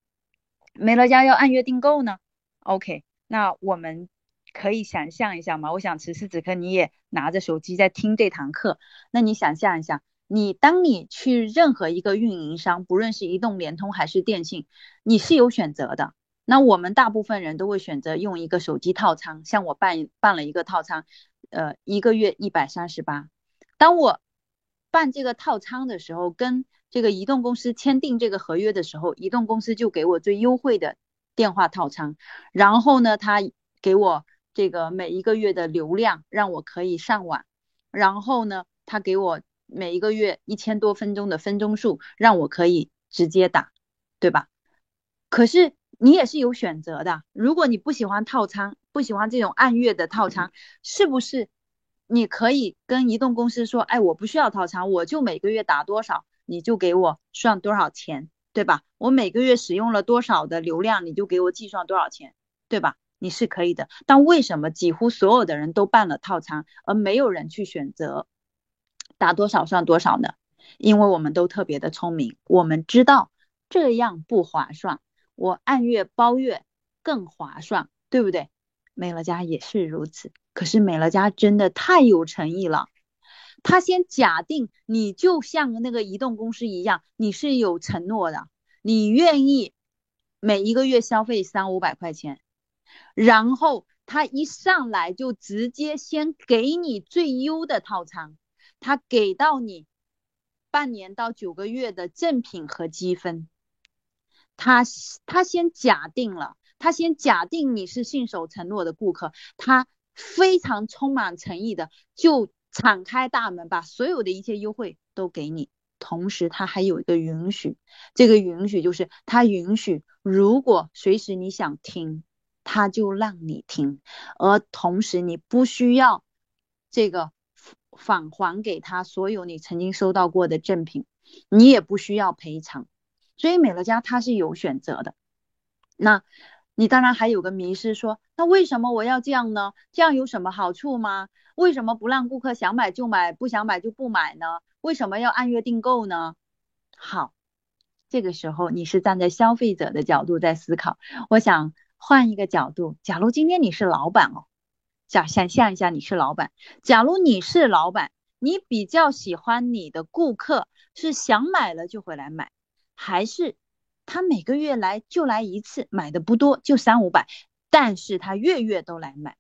美乐家要按月订购呢？OK，那我们可以想象一下嘛。我想此时此刻你也拿着手机在听这堂课，那你想象一下。你当你去任何一个运营商，不论是移动、联通还是电信，你是有选择的。那我们大部分人都会选择用一个手机套餐，像我办办了一个套餐，呃，一个月一百三十八。当我办这个套餐的时候，跟这个移动公司签订这个合约的时候，移动公司就给我最优惠的电话套餐，然后呢，他给我这个每一个月的流量，让我可以上网，然后呢，他给我。每一个月一千多分钟的分钟数，让我可以直接打，对吧？可是你也是有选择的，如果你不喜欢套餐，不喜欢这种按月的套餐，是不是？你可以跟移动公司说，哎，我不需要套餐，我就每个月打多少，你就给我算多少钱，对吧？我每个月使用了多少的流量，你就给我计算多少钱，对吧？你是可以的。但为什么几乎所有的人都办了套餐，而没有人去选择打多少算多少呢？因为我们都特别的聪明，我们知道这样不划算，我按月包月更划算，对不对？美乐家也是如此。可是美乐家真的太有诚意了，他先假定你就像那个移动公司一样，你是有承诺的，你愿意每一个月消费三五百块钱，然后他一上来就直接先给你最优的套餐，他给到你半年到九个月的赠品和积分，他他先假定了，他先假定你是信守承诺的顾客，他。非常充满诚意的，就敞开大门，把所有的一切优惠都给你。同时，他还有一个允许，这个允许就是他允许，如果随时你想听，他就让你听。而同时，你不需要这个返还给他所有你曾经收到过的赠品，你也不需要赔偿。所以，美乐家它是有选择的。那。你当然还有个迷失，说那为什么我要这样呢？这样有什么好处吗？为什么不让顾客想买就买，不想买就不买呢？为什么要按月订购呢？好，这个时候你是站在消费者的角度在思考。我想换一个角度，假如今天你是老板哦，假想象一下你是老板，假如你是老板，你比较喜欢你的顾客是想买了就回来买，还是？他每个月来就来一次，买的不多，就三五百，但是他月月都来买，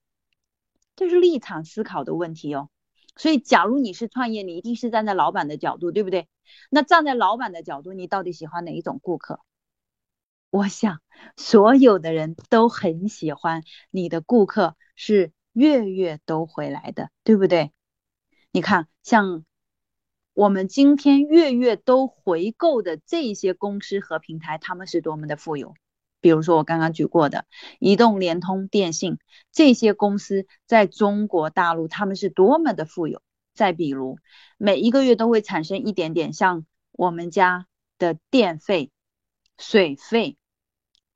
这是立场思考的问题哦。所以，假如你是创业，你一定是站在老板的角度，对不对？那站在老板的角度，你到底喜欢哪一种顾客？我想，所有的人都很喜欢你的顾客是月月都回来的，对不对？你看，像。我们今天月月都回购的这些公司和平台，他们是多么的富有。比如说我刚刚举过的移动、联通、电信这些公司，在中国大陆他们是多么的富有。再比如，每一个月都会产生一点点，像我们家的电费、水费、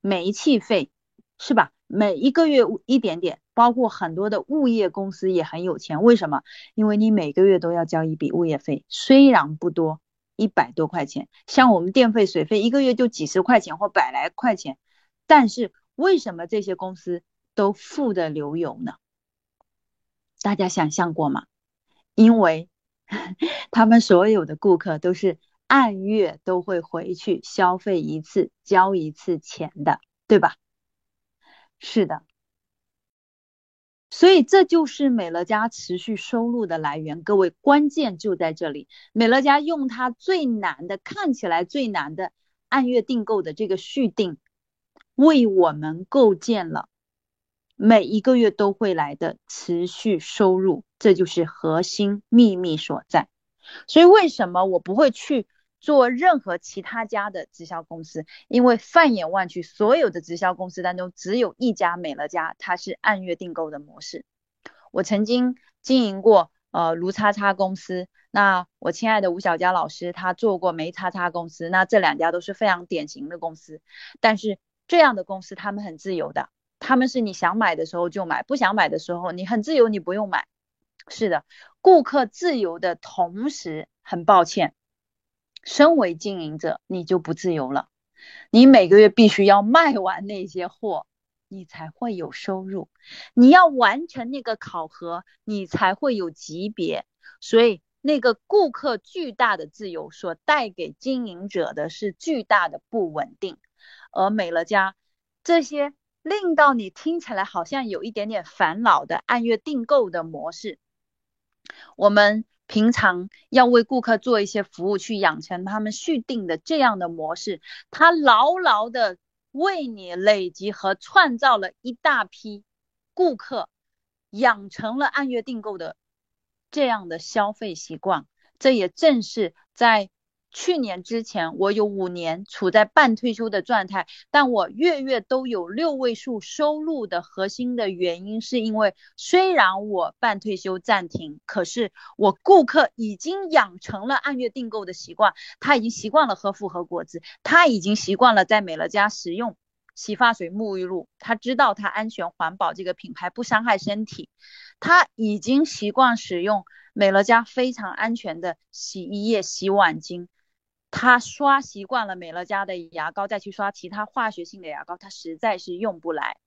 煤气费，是吧？每一个月一点点。包括很多的物业公司也很有钱，为什么？因为你每个月都要交一笔物业费，虽然不多，一百多块钱。像我们电费、水费，一个月就几十块钱或百来块钱，但是为什么这些公司都富得流油呢？大家想象过吗？因为 他们所有的顾客都是按月都会回去消费一次，交一次钱的，对吧？是的。所以这就是美乐家持续收入的来源，各位关键就在这里。美乐家用它最难的，看起来最难的按月订购的这个续订，为我们构建了每一个月都会来的持续收入，这就是核心秘密所在。所以为什么我不会去？做任何其他家的直销公司，因为放眼望去，所有的直销公司当中，只有一家美乐家，它是按月订购的模式。我曾经经营过呃卢叉叉公司，那我亲爱的吴小佳老师他做过梅叉叉公司，那这两家都是非常典型的公司。但是这样的公司他们很自由的，他们是你想买的时候就买，不想买的时候你很自由，你不用买。是的，顾客自由的同时，很抱歉。身为经营者，你就不自由了。你每个月必须要卖完那些货，你才会有收入。你要完成那个考核，你才会有级别。所以，那个顾客巨大的自由所带给经营者的是巨大的不稳定。而美乐家这些令到你听起来好像有一点点烦恼的按月订购的模式，我们。平常要为顾客做一些服务，去养成他们续订的这样的模式，他牢牢的为你累积和创造了一大批顾客，养成了按月订购的这样的消费习惯，这也正是在。去年之前，我有五年处在半退休的状态，但我月月都有六位数收入的核心的原因，是因为虽然我半退休暂停，可是我顾客已经养成了按月订购的习惯，他已经习惯了喝复合果汁，他已经习惯了在美乐家使用洗发水、沐浴露，他知道它安全环保，这个品牌不伤害身体，他已经习惯使用美乐家非常安全的洗衣液、洗碗巾。他刷习惯了美乐家的牙膏，再去刷其他化学性的牙膏，他实在是用不来。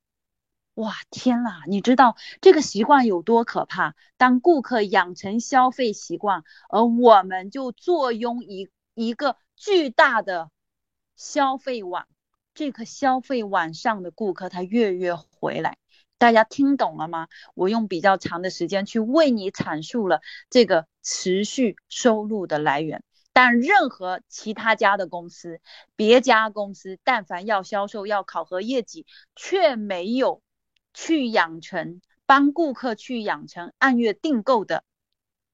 哇，天呐，你知道这个习惯有多可怕？当顾客养成消费习惯，而我们就坐拥一一个巨大的消费网，这个消费网上的顾客他月月回来，大家听懂了吗？我用比较长的时间去为你阐述了这个持续收入的来源。但任何其他家的公司，别家公司，但凡要销售、要考核业绩，却没有去养成帮顾客去养成按月订购的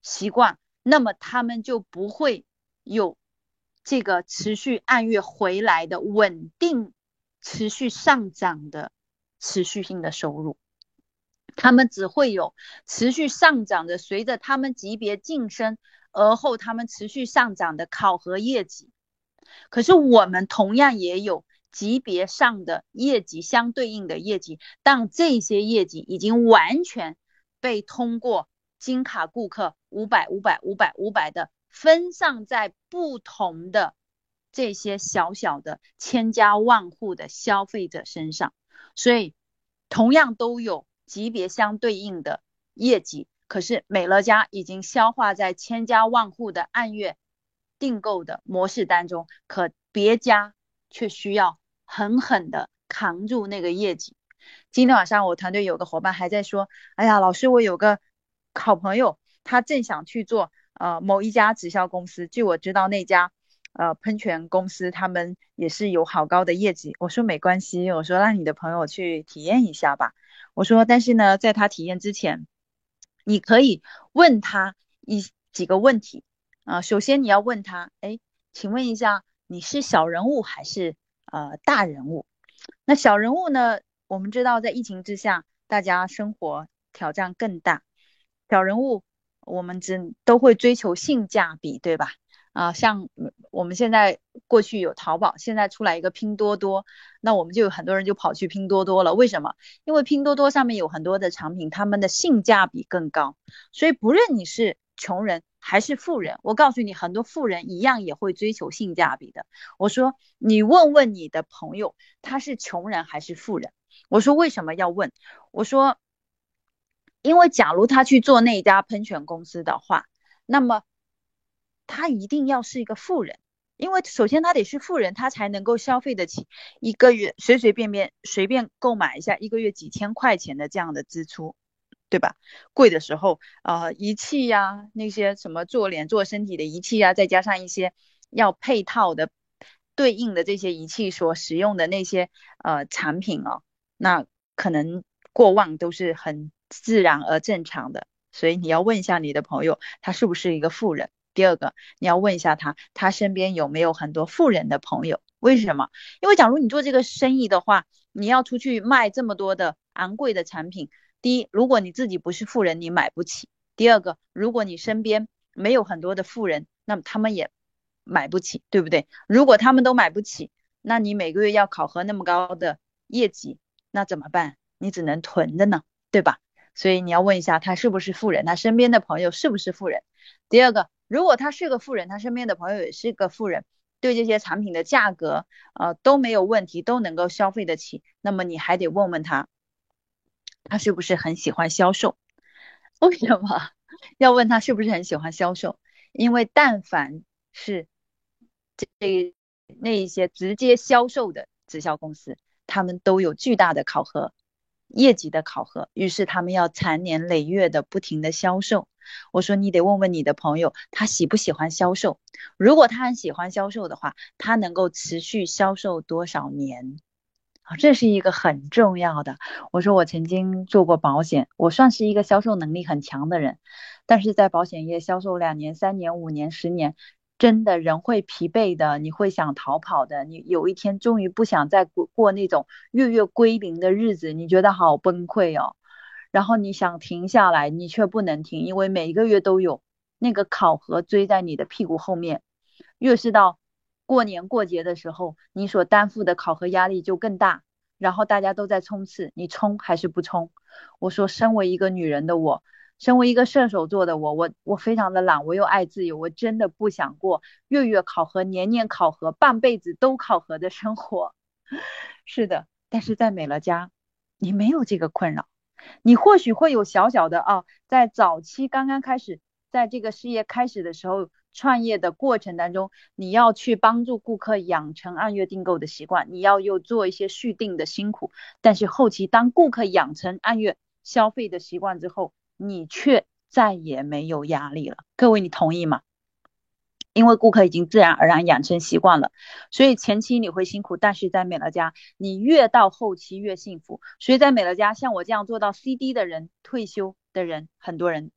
习惯，那么他们就不会有这个持续按月回来的稳定、持续上涨的持续性的收入，他们只会有持续上涨的，随着他们级别晋升。而后他们持续上涨的考核业绩，可是我们同样也有级别上的业绩相对应的业绩，但这些业绩已经完全被通过金卡顾客五百五百五百五百的分散在不同的这些小小的千家万户的消费者身上，所以同样都有级别相对应的业绩。可是美乐家已经消化在千家万户的按月订购的模式当中，可别家却需要狠狠的扛住那个业绩。今天晚上我团队有个伙伴还在说：“哎呀，老师，我有个好朋友，他正想去做呃某一家直销公司。据我知道，那家呃喷泉公司他们也是有好高的业绩。”我说没关系，我说让你的朋友去体验一下吧。我说，但是呢，在他体验之前。你可以问他一几个问题啊，首先你要问他，哎，请问一下，你是小人物还是呃大人物？那小人物呢？我们知道在疫情之下，大家生活挑战更大，小人物我们只都会追求性价比，对吧？啊，像我们现在过去有淘宝，现在出来一个拼多多，那我们就有很多人就跑去拼多多了。为什么？因为拼多多上面有很多的产品，他们的性价比更高。所以不论你是穷人还是富人，我告诉你，很多富人一样也会追求性价比的。我说，你问问你的朋友，他是穷人还是富人？我说为什么要问？我说，因为假如他去做那家喷泉公司的话，那么。他一定要是一个富人，因为首先他得是富人，他才能够消费得起一个月随随便便随便购买一下一个月几千块钱的这样的支出，对吧？贵的时候，呃，仪器呀，那些什么做脸做身体的仪器呀，再加上一些要配套的对应的这些仪器所使用的那些呃产品哦，那可能过万都是很自然而正常的。所以你要问一下你的朋友，他是不是一个富人？第二个，你要问一下他，他身边有没有很多富人的朋友？为什么？因为假如你做这个生意的话，你要出去卖这么多的昂贵的产品。第一，如果你自己不是富人，你买不起；第二个，如果你身边没有很多的富人，那么他们也买不起，对不对？如果他们都买不起，那你每个月要考核那么高的业绩，那怎么办？你只能囤着呢，对吧？所以你要问一下他是不是富人，他身边的朋友是不是富人？第二个。如果他是个富人，他身边的朋友也是个富人，对这些产品的价格，呃都没有问题，都能够消费得起，那么你还得问问他，他是不是很喜欢销售？为什么要问他是不是很喜欢销售？因为但凡是这那一些直接销售的直销公司，他们都有巨大的考核。业绩的考核，于是他们要残年累月的不停的销售。我说你得问问你的朋友，他喜不喜欢销售？如果他很喜欢销售的话，他能够持续销售多少年？啊，这是一个很重要的。我说我曾经做过保险，我算是一个销售能力很强的人，但是在保险业销售两年、三年、五年、十年，真的人会疲惫的，你会想逃跑的。你有一天终于不想再过过那种月月归零的日子，你觉得好崩溃哦。然后你想停下来，你却不能停，因为每一个月都有那个考核追在你的屁股后面，越是到。过年过节的时候，你所担负的考核压力就更大，然后大家都在冲刺，你冲还是不冲？我说，身为一个女人的我，身为一个射手座的我，我我非常的懒，我又爱自由，我真的不想过月月考核、年年考核、半辈子都考核的生活。是的，但是在美乐家，你没有这个困扰，你或许会有小小的啊，在早期刚刚开始，在这个事业开始的时候。创业的过程当中，你要去帮助顾客养成按月订购的习惯，你要又做一些续订的辛苦。但是后期当顾客养成按月消费的习惯之后，你却再也没有压力了。各位，你同意吗？因为顾客已经自然而然养成习惯了，所以前期你会辛苦，但是在美乐家，你越到后期越幸福。所以在美乐家，像我这样做到 CD 的人，退休的人很多人，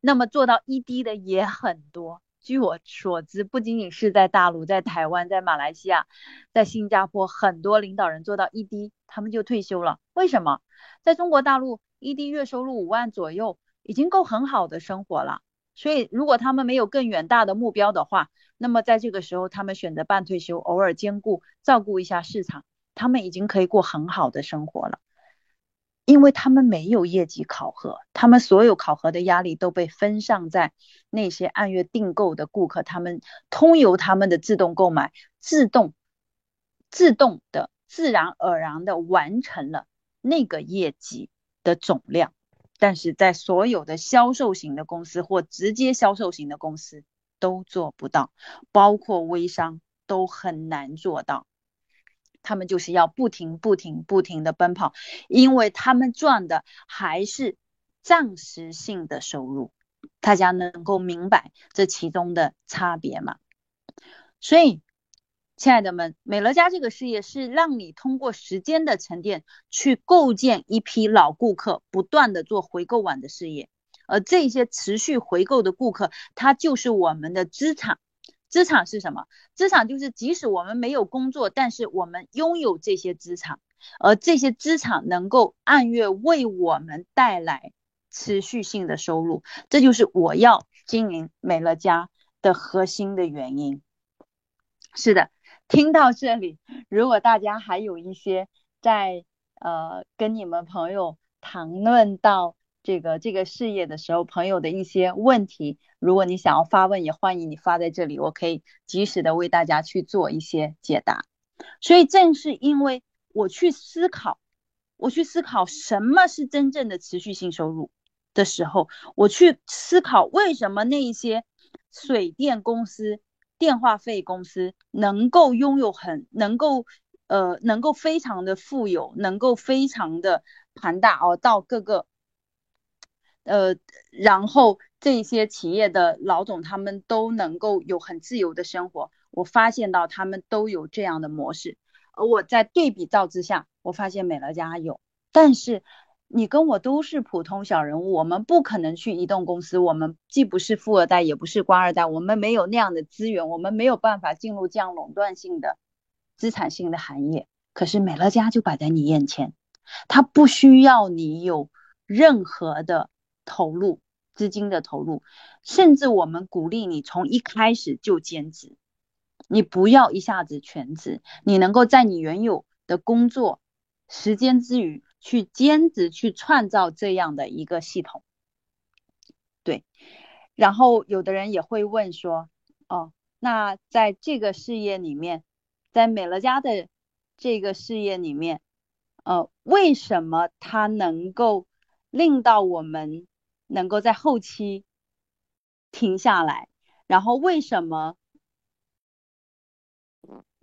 那么做到 ED 的也很多。据我所知，不仅仅是在大陆，在台湾，在马来西亚，在新加坡，很多领导人做到 ED，他们就退休了。为什么？在中国大陆，ED 月收入五万左右，已经够很好的生活了。所以，如果他们没有更远大的目标的话，那么在这个时候，他们选择半退休，偶尔兼顾照顾一下市场，他们已经可以过很好的生活了。因为他们没有业绩考核，他们所有考核的压力都被分散在那些按月订购的顾客，他们通由他们的自动购买，自动、自动的、自然而然的完成了那个业绩的总量。但是在所有的销售型的公司或直接销售型的公司都做不到，包括微商都很难做到。他们就是要不停、不停、不停的奔跑，因为他们赚的还是暂时性的收入。大家能够明白这其中的差别吗？所以，亲爱的们，美乐家这个事业是让你通过时间的沉淀，去构建一批老顾客，不断的做回购网的事业。而这些持续回购的顾客，他就是我们的资产。资产是什么？资产就是即使我们没有工作，但是我们拥有这些资产，而这些资产能够按月为我们带来持续性的收入，这就是我要经营美乐家的核心的原因。是的，听到这里，如果大家还有一些在呃跟你们朋友谈论到。这个这个事业的时候，朋友的一些问题，如果你想要发问，也欢迎你发在这里，我可以及时的为大家去做一些解答。所以正是因为我去思考，我去思考什么是真正的持续性收入的时候，我去思考为什么那一些水电公司、电话费公司能够拥有很能够呃能够非常的富有，能够非常的庞大哦，到各个。呃，然后这些企业的老总他们都能够有很自由的生活，我发现到他们都有这样的模式，而我在对比照之下，我发现美乐家有，但是你跟我都是普通小人物，我们不可能去移动公司，我们既不是富二代，也不是官二代，我们没有那样的资源，我们没有办法进入这样垄断性的资产性的行业。可是美乐家就摆在你眼前，它不需要你有任何的。投入资金的投入，甚至我们鼓励你从一开始就兼职，你不要一下子全职，你能够在你原有的工作时间之余去兼职，去创造这样的一个系统。对，然后有的人也会问说，哦，那在这个事业里面，在美乐家的这个事业里面，呃，为什么它能够令到我们？能够在后期停下来，然后为什么？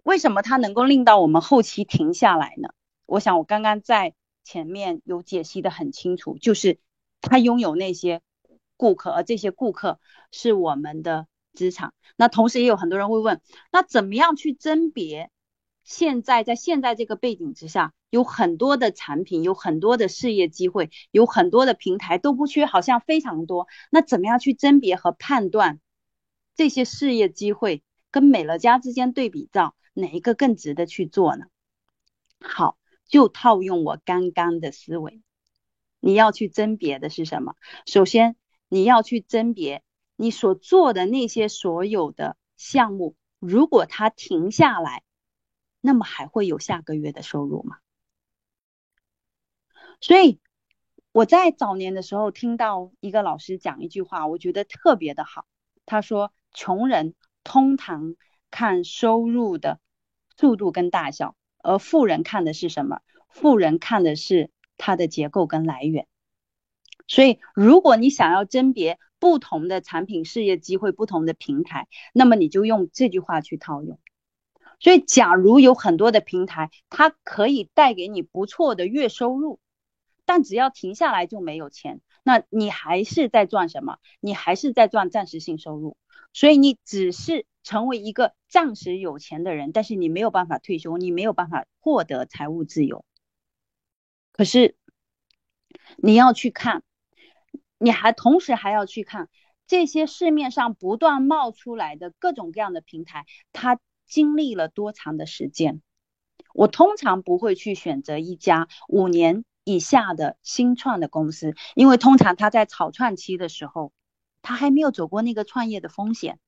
为什么它能够令到我们后期停下来呢？我想我刚刚在前面有解析的很清楚，就是他拥有那些顾客，而这些顾客是我们的资产。那同时也有很多人会问，那怎么样去甄别现在在现在这个背景之下，有很多的产品，有很多的事业机会，有很多的平台都不缺，好像非常多。那怎么样去甄别和判断这些事业机会跟美乐家之间对比照，哪一个更值得去做呢？好，就套用我刚刚的思维，你要去甄别的是什么？首先，你要去甄别你所做的那些所有的项目，如果它停下来。那么还会有下个月的收入吗？所以我在早年的时候听到一个老师讲一句话，我觉得特别的好。他说：“穷人通常看收入的速度跟大小，而富人看的是什么？富人看的是它的结构跟来源。所以，如果你想要甄别不同的产品、事业机会、不同的平台，那么你就用这句话去套用。”所以，假如有很多的平台，它可以带给你不错的月收入，但只要停下来就没有钱，那你还是在赚什么？你还是在赚暂时性收入。所以，你只是成为一个暂时有钱的人，但是你没有办法退休，你没有办法获得财务自由。可是，你要去看，你还同时还要去看这些市面上不断冒出来的各种各样的平台，它。经历了多长的时间？我通常不会去选择一家五年以下的新创的公司，因为通常他在草创期的时候，他还没有走过那个创业的风险。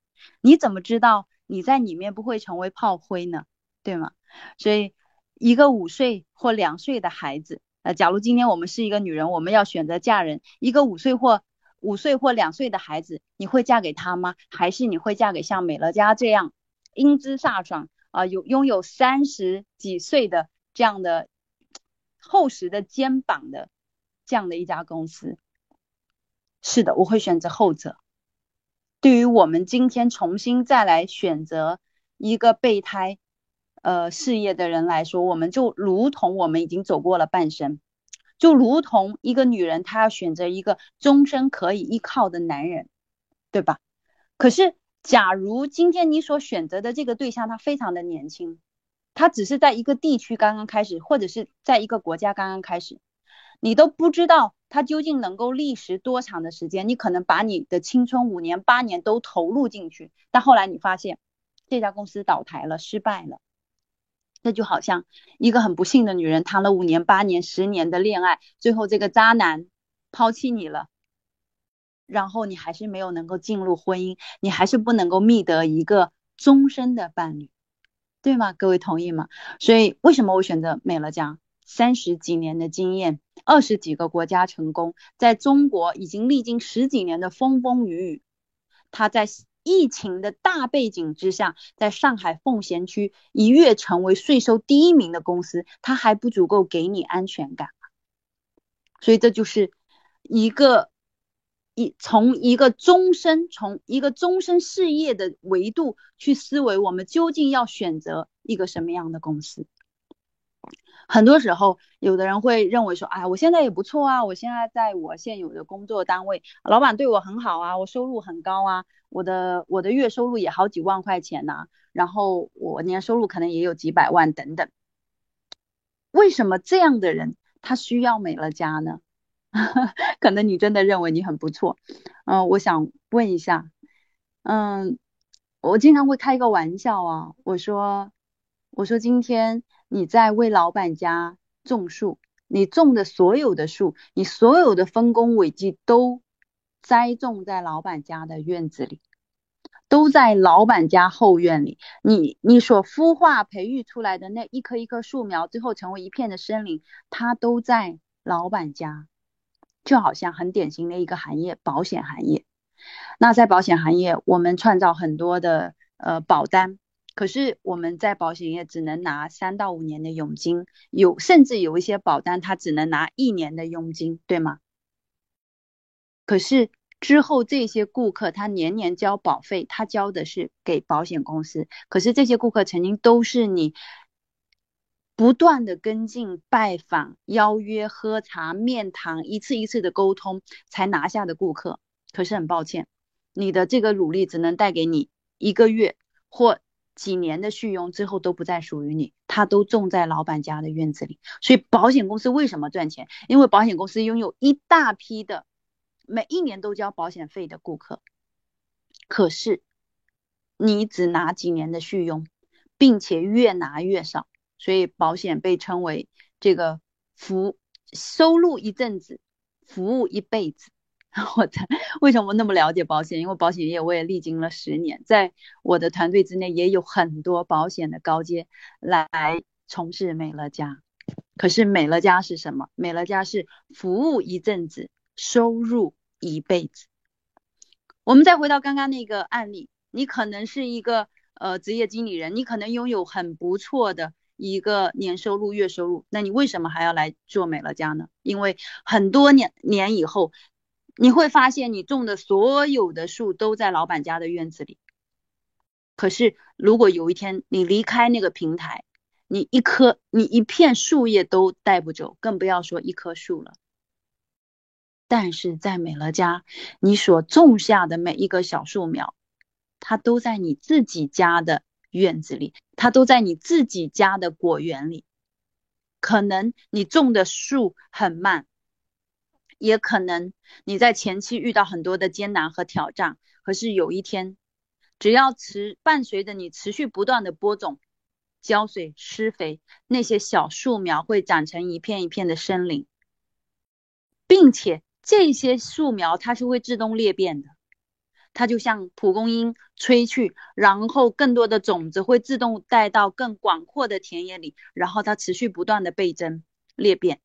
你怎么知道你在里面不会成为炮灰呢？对吗？所以，一个五岁或两岁的孩子，呃，假如今天我们是一个女人，我们要选择嫁人，一个五岁或五岁或两岁的孩子，你会嫁给他吗？还是你会嫁给像美乐家这样？英姿飒爽啊，有拥有三十几岁的这样的厚实的肩膀的这样的一家公司，是的，我会选择后者。对于我们今天重新再来选择一个备胎呃事业的人来说，我们就如同我们已经走过了半生，就如同一个女人她要选择一个终身可以依靠的男人，对吧？可是。假如今天你所选择的这个对象他非常的年轻，他只是在一个地区刚刚开始，或者是在一个国家刚刚开始，你都不知道他究竟能够历时多长的时间。你可能把你的青春五年八年都投入进去，但后来你发现这家公司倒台了，失败了。那就好像一个很不幸的女人谈了五年八年十年的恋爱，最后这个渣男抛弃你了。然后你还是没有能够进入婚姻，你还是不能够觅得一个终身的伴侣，对吗？各位同意吗？所以为什么我选择美乐家？三十几年的经验，二十几个国家成功，在中国已经历经十几年的风风雨雨。他在疫情的大背景之下，在上海奉贤区一跃成为税收第一名的公司，他还不足够给你安全感所以这就是一个。一从一个终身，从一个终身事业的维度去思维，我们究竟要选择一个什么样的公司？很多时候，有的人会认为说，哎，我现在也不错啊，我现在在我现有的工作单位，老板对我很好啊，我收入很高啊，我的我的月收入也好几万块钱呐，然后我年收入可能也有几百万等等。为什么这样的人他需要美乐家呢？可能你真的认为你很不错，嗯，我想问一下，嗯，我经常会开一个玩笑啊，我说，我说今天你在为老板家种树，你种的所有的树，你所有的丰功伟绩都栽种在老板家的院子里，都在老板家后院里，你你所孵化培育出来的那一棵一棵树苗，最后成为一片的森林，它都在老板家。就好像很典型的一个行业，保险行业。那在保险行业，我们创造很多的呃保单，可是我们在保险业只能拿三到五年的佣金，有甚至有一些保单它只能拿一年的佣金，对吗？可是之后这些顾客他年年交保费，他交的是给保险公司，可是这些顾客曾经都是你。不断的跟进、拜访、邀约、喝茶、面谈，一次一次的沟通才拿下的顾客。可是很抱歉，你的这个努力只能带给你一个月或几年的续佣之后都不再属于你，它都种在老板家的院子里。所以保险公司为什么赚钱？因为保险公司拥有一大批的每一年都交保险费的顾客，可是你只拿几年的续佣，并且越拿越少，所以保险被称为这个服收入一阵子，服务一辈子。我才为什么那么了解保险？因为保险业我也历经了十年，在我的团队之内也有很多保险的高阶来从事美乐家。可是美乐家是什么？美乐家是服务一阵子，收入一辈子。我们再回到刚刚那个案例，你可能是一个呃职业经理人，你可能拥有很不错的一个年收入、月收入，那你为什么还要来做美乐家呢？因为很多年年以后。你会发现，你种的所有的树都在老板家的院子里。可是，如果有一天你离开那个平台，你一棵、你一片树叶都带不走，更不要说一棵树了。但是在美乐家，你所种下的每一个小树苗，它都在你自己家的院子里，它都在你自己家的果园里。可能你种的树很慢。也可能你在前期遇到很多的艰难和挑战，可是有一天，只要持伴随着你持续不断的播种、浇水、施肥，那些小树苗会长成一片一片的森林，并且这些树苗它是会自动裂变的，它就像蒲公英吹去，然后更多的种子会自动带到更广阔的田野里，然后它持续不断的倍增裂变。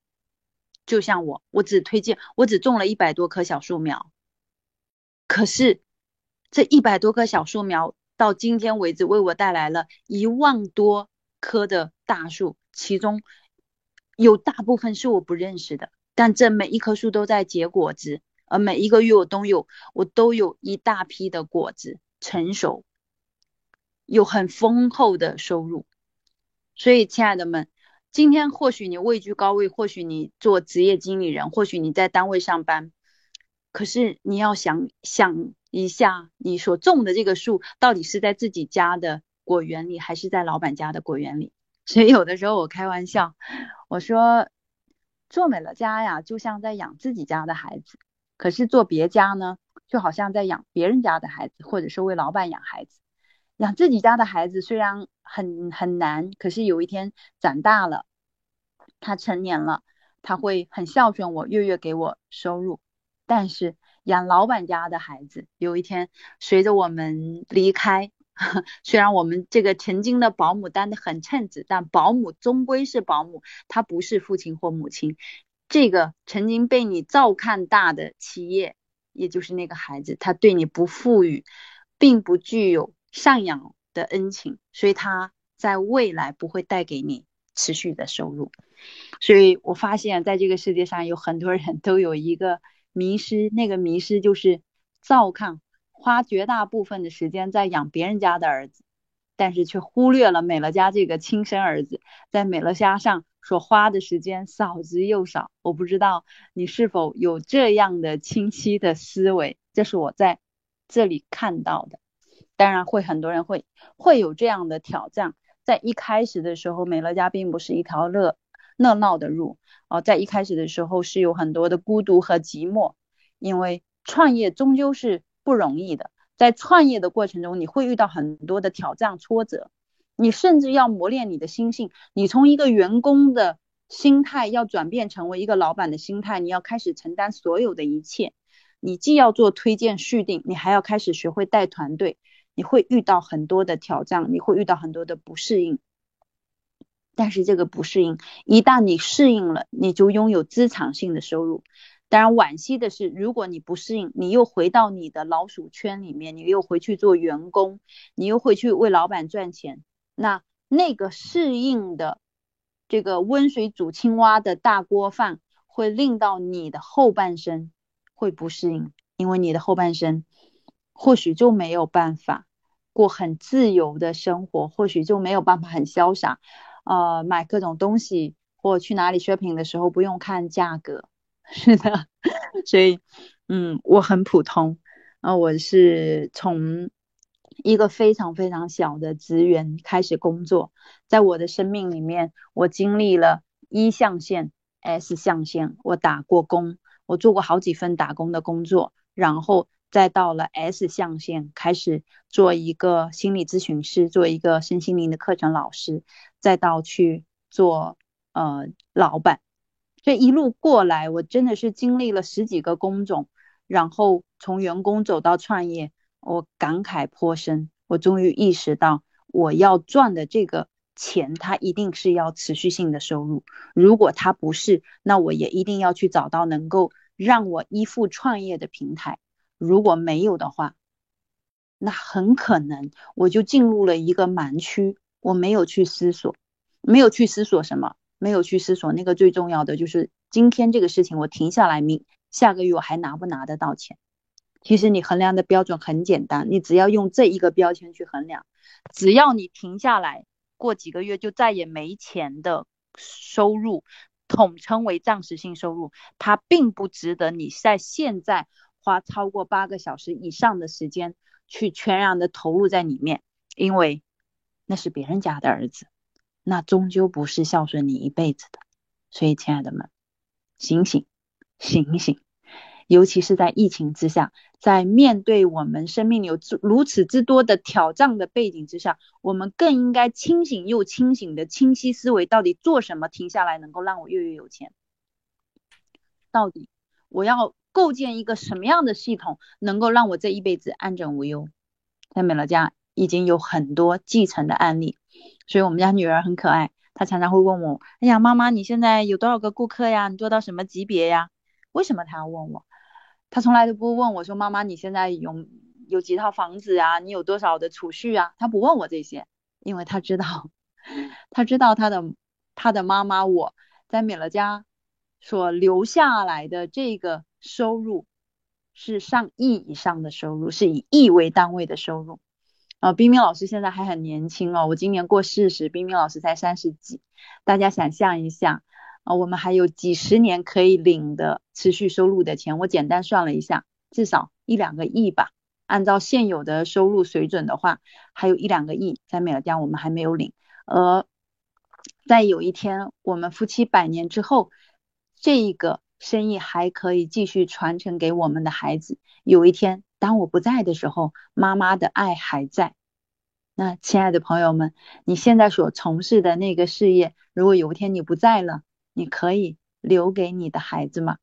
就像我，我只推荐，我只种了一百多棵小树苗，可是这一百多棵小树苗到今天为止，为我带来了一万多棵的大树，其中有大部分是我不认识的，但这每一棵树都在结果子，而每一个月我都有，我都有一大批的果子成熟，有很丰厚的收入，所以亲爱的们。今天或许你位居高位，或许你做职业经理人，或许你在单位上班，可是你要想想一下，你所种的这个树到底是在自己家的果园里，还是在老板家的果园里？所以有的时候我开玩笑，我说做美乐家呀，就像在养自己家的孩子；可是做别家呢，就好像在养别人家的孩子，或者是为老板养孩子。养自己家的孩子虽然很很难，可是有一天长大了，他成年了，他会很孝顺我，月月给我收入。但是养老板家的孩子，有一天随着我们离开，虽然我们这个曾经的保姆当的很称职，但保姆终归是保姆，他不是父亲或母亲。这个曾经被你照看大的企业，也就是那个孩子，他对你不富裕，并不具有。赡养的恩情，所以他在未来不会带给你持续的收入。所以我发现，在这个世界上有很多人都有一个迷失，那个迷失就是照看，花绝大部分的时间在养别人家的儿子，但是却忽略了美乐家这个亲生儿子在美乐家上所花的时间少之又少。我不知道你是否有这样的清晰的思维，这是我在这里看到的。当然会，很多人会会有这样的挑战。在一开始的时候，美乐家并不是一条乐热闹的路哦，在一开始的时候是有很多的孤独和寂寞，因为创业终究是不容易的。在创业的过程中，你会遇到很多的挑战挫折，你甚至要磨练你的心性。你从一个员工的心态要转变成为一个老板的心态，你要开始承担所有的一切。你既要做推荐续订，你还要开始学会带团队。你会遇到很多的挑战，你会遇到很多的不适应，但是这个不适应，一旦你适应了，你就拥有资产性的收入。当然，惋惜的是，如果你不适应，你又回到你的老鼠圈里面，你又回去做员工，你又回去为老板赚钱，那那个适应的这个温水煮青蛙的大锅饭，会令到你的后半生会不适应，因为你的后半生。或许就没有办法过很自由的生活，或许就没有办法很潇洒，呃，买各种东西或去哪里 shopping 的时候不用看价格。是的，所以，嗯，我很普通，啊，我是从一个非常非常小的职员开始工作，在我的生命里面，我经历了一象限、S 象限，我打过工，我做过好几份打工的工作，然后再到了 S 象限，开始做一个心理咨询师，做一个身心灵的课程老师，再到去做呃老板，这一路过来，我真的是经历了十几个工种，然后从员工走到创业。我感慨颇深，我终于意识到，我要赚的这个钱，它一定是要持续性的收入。如果它不是，那我也一定要去找到能够让我依附创业的平台。如果没有的话，那很可能我就进入了一个盲区。我没有去思索，没有去思索什么，没有去思索那个最重要的就是今天这个事情，我停下来，明下个月我还拿不拿得到钱？其实你衡量的标准很简单，你只要用这一个标签去衡量，只要你停下来，过几个月就再也没钱的收入，统称为暂时性收入，它并不值得你在现在花超过八个小时以上的时间去全然的投入在里面，因为那是别人家的儿子，那终究不是孝顺你一辈子的。所以，亲爱的们，醒醒，醒醒。尤其是在疫情之下，在面对我们生命有如此之多的挑战的背景之下，我们更应该清醒又清醒的清晰思维，到底做什么停下来能够让我月月有钱？到底我要构建一个什么样的系统，能够让我这一辈子安枕无忧？在美乐家已经有很多继承的案例，所以我们家女儿很可爱，她常常会问我：“哎呀，妈妈，你现在有多少个顾客呀？你做到什么级别呀？”为什么她要问我？他从来都不问我说：“妈妈，你现在有有几套房子啊？你有多少的储蓄啊？”他不问我这些，因为他知道，他知道他的他的妈妈我在美乐家所留下来的这个收入是上亿以上的收入，是以亿为单位的收入。啊，冰冰老师现在还很年轻哦，我今年过四十，冰冰老师才三十几，大家想象一下。啊，我们还有几十年可以领的持续收入的钱，我简单算了一下，至少一两个亿吧。按照现有的收入水准的话，还有一两个亿在美乐家我们还没有领。而在有一天我们夫妻百年之后，这一个生意还可以继续传承给我们的孩子。有一天当我不在的时候，妈妈的爱还在。那亲爱的朋友们，你现在所从事的那个事业，如果有一天你不在了，你可以留给你的孩子吗？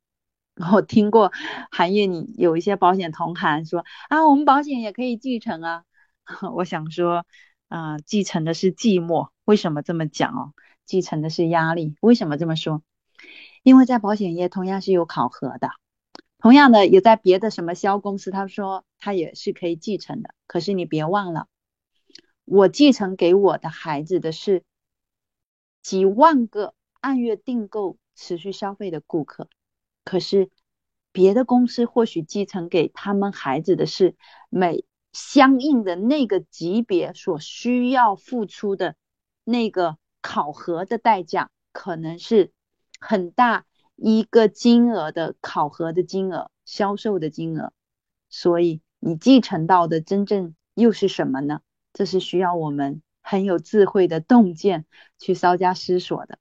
我听过行业里有一些保险同行说啊，我们保险也可以继承啊。我想说啊，继承的是寂寞。为什么这么讲哦？继承的是压力。为什么这么说？因为在保险业同样是有考核的，同样的也在别的什么销公司，他说他也是可以继承的。可是你别忘了，我继承给我的孩子的是几万个。按月订购、持续消费的顾客，可是别的公司或许继承给他们孩子的是每相应的那个级别所需要付出的那个考核的代价，可能是很大一个金额的考核的金额、销售的金额。所以你继承到的真正又是什么呢？这是需要我们很有智慧的洞见去稍加思索的。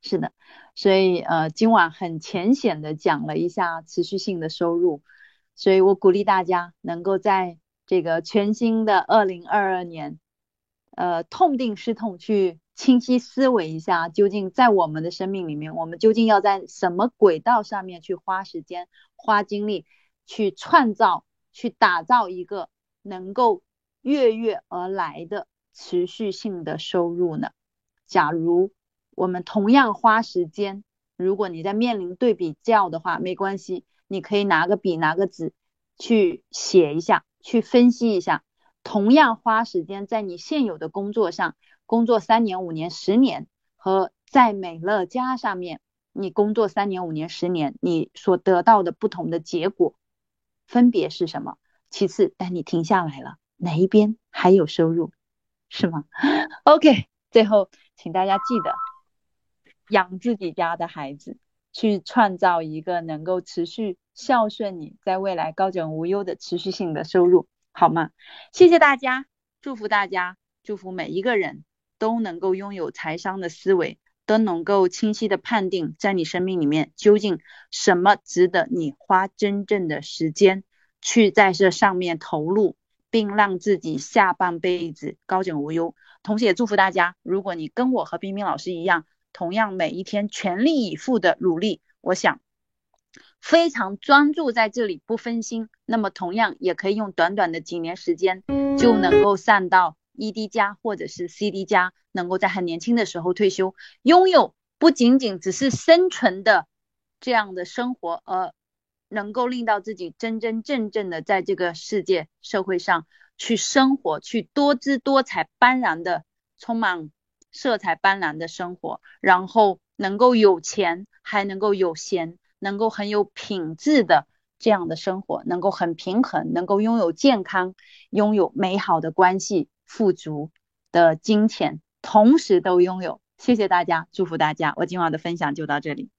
是的，所以呃，今晚很浅显的讲了一下持续性的收入，所以我鼓励大家能够在这个全新的二零二二年，呃，痛定思痛，去清晰思维一下，究竟在我们的生命里面，我们究竟要在什么轨道上面去花时间、花精力，去创造、去打造一个能够月月而来的持续性的收入呢？假如。我们同样花时间，如果你在面临对比较的话，没关系，你可以拿个笔，拿个纸去写一下，去分析一下。同样花时间在你现有的工作上工作三年、五年、十年，和在美乐家上面你工作三年、五年、十年，你所得到的不同的结果分别是什么？其次，当你停下来了，哪一边还有收入，是吗？OK，最后请大家记得。养自己家的孩子，去创造一个能够持续孝顺你，在未来高枕无忧的持续性的收入。好吗？谢谢大家，祝福大家，祝福每一个人都能够拥有财商的思维，都能够清晰的判定在你生命里面究竟什么值得你花真正的时间去在这上面投入，并让自己下半辈子高枕无忧。同时也祝福大家，如果你跟我和冰冰老师一样，同样每一天全力以赴的努力，我想。非常专注在这里不分心，那么同样也可以用短短的几年时间就能够上到 ED 加或者是 CD 加，能够在很年轻的时候退休，拥有不仅仅只是生存的这样的生活，而能够令到自己真真正正的在这个世界社会上去生活，去多姿多彩斑斓的充满色彩斑斓的生活，然后能够有钱还能够有闲。能够很有品质的这样的生活，能够很平衡，能够拥有健康，拥有美好的关系，富足的金钱，同时都拥有。谢谢大家，祝福大家。我今晚的分享就到这里。